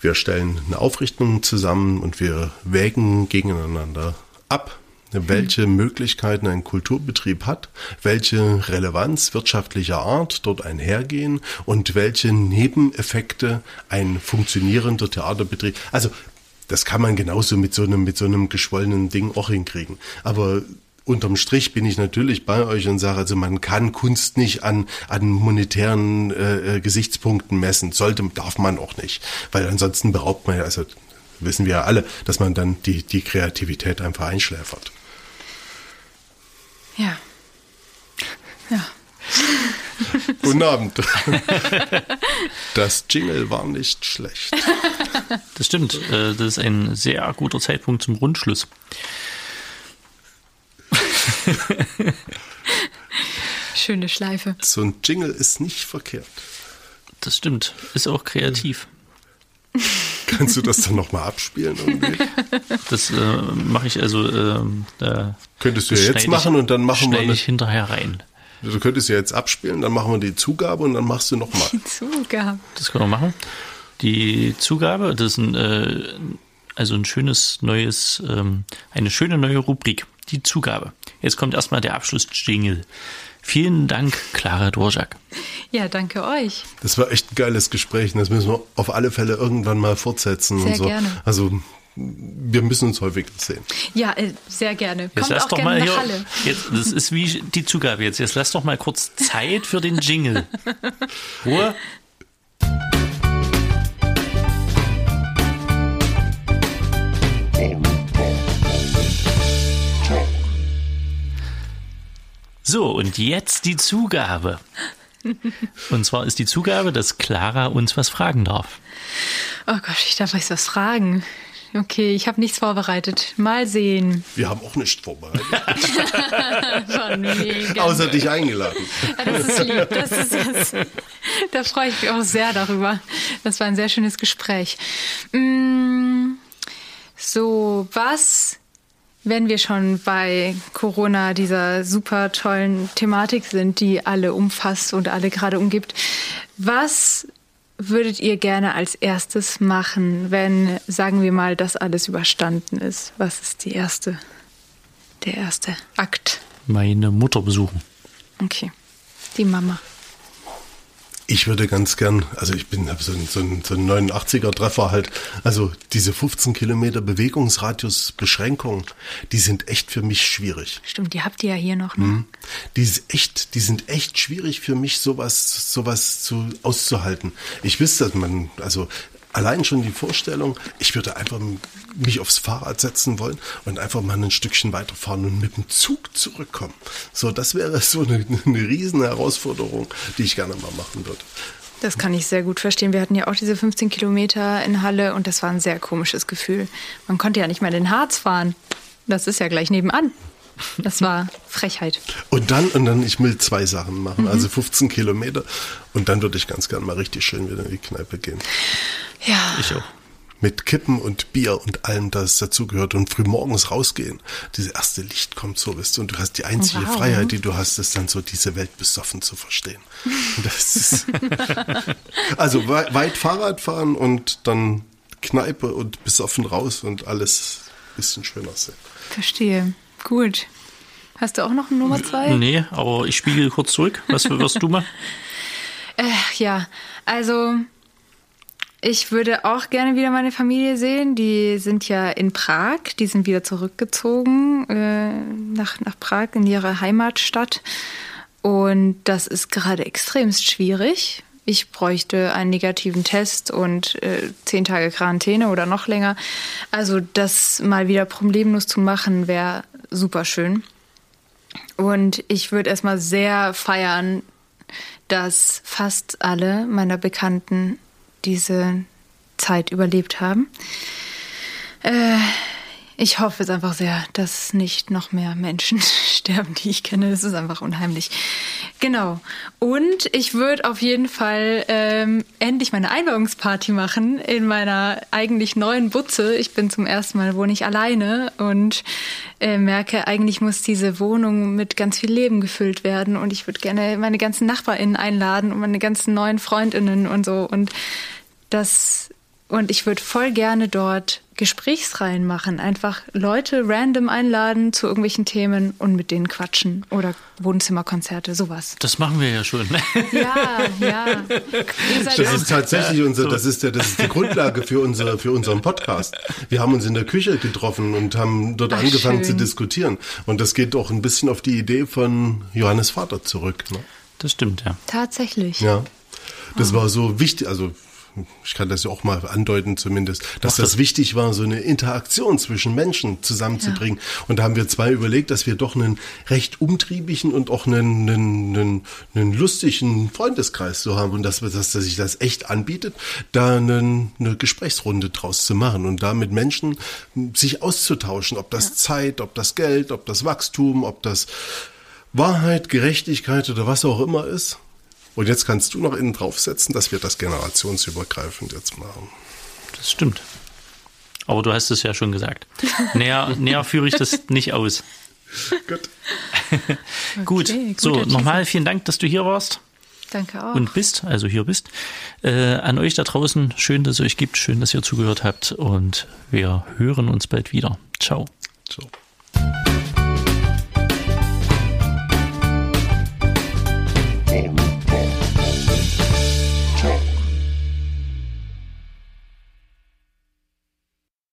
Wir stellen eine Aufrichtung zusammen und wir wägen gegeneinander ab welche Möglichkeiten ein Kulturbetrieb hat, welche Relevanz wirtschaftlicher Art dort einhergehen und welche Nebeneffekte ein funktionierender Theaterbetrieb. Also das kann man genauso mit so einem, mit so einem geschwollenen Ding auch hinkriegen. Aber unterm Strich bin ich natürlich bei euch und sage, also man kann Kunst nicht an, an monetären äh, äh Gesichtspunkten messen. Sollte, darf man auch nicht. Weil ansonsten beraubt man ja, also wissen wir ja alle, dass man dann die, die Kreativität einfach einschläfert. Ja. Ja. [laughs] Guten Abend. [laughs] Das Jingle war nicht schlecht. Das stimmt. Äh, das ist ein sehr guter Zeitpunkt zum Rundschluss. Schöne Schleife. So ein Jingle ist nicht verkehrt. Das stimmt. Ist auch kreativ. [laughs] Kannst du das dann nochmal abspielen? Irgendwie? Das äh, mache ich also. Äh, Könntest du ja jetzt machen und dann machen wir. Eine, ich hinterher rein. Du könntest ja jetzt abspielen, dann machen wir die Zugabe und dann machst du nochmal. Die Zugabe. Das können wir machen. Die Zugabe, das ist ein, äh, also ein schönes neues, ähm, eine schöne neue Rubrik. Die Zugabe. Jetzt kommt erstmal der Abschluss-Jingle. Vielen Dank, Clara Dorjak. Ja, danke euch. Das war echt ein geiles Gespräch. Das müssen wir auf alle Fälle irgendwann mal fortsetzen sehr und so. Gerne. Also wir müssen uns häufig sehen. Ja, äh, sehr gerne. Kommt jetzt auch doch gerne mal hier, Halle. Jetzt, das ist wie die Zugabe jetzt. Jetzt lass doch mal kurz Zeit für den Jingle. [laughs] Ruhe. So, und jetzt die Zugabe. Und zwar ist die Zugabe, dass Clara uns was fragen darf. Oh Gott, ich darf euch was fragen. Okay, ich habe nichts vorbereitet. Mal sehen. Wir haben auch nichts vorbereitet. [laughs] Außer dich eingeladen. Ja, das ist lieb. Das ist, das, da freue ich mich auch sehr darüber. Das war ein sehr schönes Gespräch. Mm, so, was wenn wir schon bei Corona dieser super tollen Thematik sind, die alle umfasst und alle gerade umgibt, was würdet ihr gerne als erstes machen, wenn, sagen wir mal, das alles überstanden ist? Was ist die erste, der erste Akt? Meine Mutter besuchen. Okay, die Mama. Ich würde ganz gern, also ich bin so ein, so ein, so ein 89er-Treffer halt, also diese 15 Kilometer Bewegungsradius-Beschränkung, die sind echt für mich schwierig. Stimmt, die habt ihr ja hier noch. Ne? Mhm. Die, ist echt, die sind echt schwierig für mich, sowas, sowas zu, auszuhalten. Ich wüsste, dass man, also allein schon die Vorstellung, ich würde einfach mich aufs Fahrrad setzen wollen und einfach mal ein Stückchen weiterfahren und mit dem Zug zurückkommen. So, das wäre so eine, eine riesen Herausforderung, die ich gerne mal machen würde. Das kann ich sehr gut verstehen. Wir hatten ja auch diese 15 Kilometer in Halle und das war ein sehr komisches Gefühl. Man konnte ja nicht in den Harz fahren. Das ist ja gleich nebenan. Das war Frechheit. Und dann, und dann, ich will zwei Sachen machen. Mhm. Also 15 Kilometer. Und dann würde ich ganz gerne mal richtig schön wieder in die Kneipe gehen. Ja. Ich auch. mit Kippen und Bier und allem, das dazugehört und früh morgens rausgehen. Diese erste Licht kommt so, weißt du, und du hast die einzige wow. Freiheit, die du hast, ist dann so diese Welt besoffen zu verstehen. [laughs] Ist, [laughs] also weit Fahrrad fahren und dann Kneipe und besoffen raus und alles ein bisschen schöner sehen. Verstehe. Gut. Hast du auch noch eine Nummer zwei? Nee, aber ich spiegel kurz zurück. Was wirst du mal? [laughs] äh, ja, also ich würde auch gerne wieder meine Familie sehen. Die sind ja in Prag. Die sind wieder zurückgezogen äh, nach, nach Prag in ihre Heimatstadt. Und das ist gerade extremst schwierig. Ich bräuchte einen negativen Test und äh, zehn Tage Quarantäne oder noch länger. Also das mal wieder problemlos zu machen, wäre super schön. Und ich würde erstmal sehr feiern, dass fast alle meiner Bekannten diese Zeit überlebt haben. Äh, ich hoffe es einfach sehr, dass nicht noch mehr Menschen [laughs] sterben, die ich kenne. Das ist einfach unheimlich. Genau. Und ich würde auf jeden Fall ähm, endlich meine Einweihungsparty machen in meiner eigentlich neuen Butze. Ich bin zum ersten Mal wohne ich alleine und äh, merke, eigentlich muss diese Wohnung mit ganz viel Leben gefüllt werden. Und ich würde gerne meine ganzen NachbarInnen einladen und meine ganzen neuen FreundInnen und so. Und das und ich würde voll gerne dort Gesprächsreihen machen. Einfach Leute random einladen zu irgendwelchen Themen und mit denen quatschen. Oder Wohnzimmerkonzerte, sowas. Das machen wir ja schon. Ja, ja. Das ist tatsächlich unser, das ist der, das ist die Grundlage für unsere, für unseren Podcast. Wir haben uns in der Küche getroffen und haben dort Ach, angefangen schön. zu diskutieren. Und das geht auch ein bisschen auf die Idee von Johannes Vater zurück. Ne? Das stimmt, ja. Tatsächlich. Ja. Das war so wichtig, also ich kann das ja auch mal andeuten zumindest, dass das, das, wichtig war, so eine Interaktion zwischen Menschen zusammenzubringen. Ja. Und da haben wir zwei überlegt, dass wir doch einen recht umtriebigen und auch einen, einen, einen, einen lustigen Freundeskreis so haben und dass, dass, dass sich das echt anbietet, da eine, eine Gesprächsrunde draus zu machen und da mit Menschen sich auszutauschen, ob das ja. Zeit, ob das Geld, ob das Wachstum, ob das Wahrheit, Gerechtigkeit oder was auch immer ist. Und jetzt kannst du noch innen draufsetzen, dass wir das generationsübergreifend jetzt machen. Das stimmt. Aber du hast es ja schon gesagt. Näher, näher führe ich das nicht aus. [laughs] Gut. [laughs] gut, okay, so nochmal vielen Dank, dass du hier warst. Danke auch. Und bist, also hier bist. Äh, an euch da draußen, schön, dass es euch gibt, schön, dass ihr zugehört habt und wir hören uns bald wieder. Ciao. Ciao.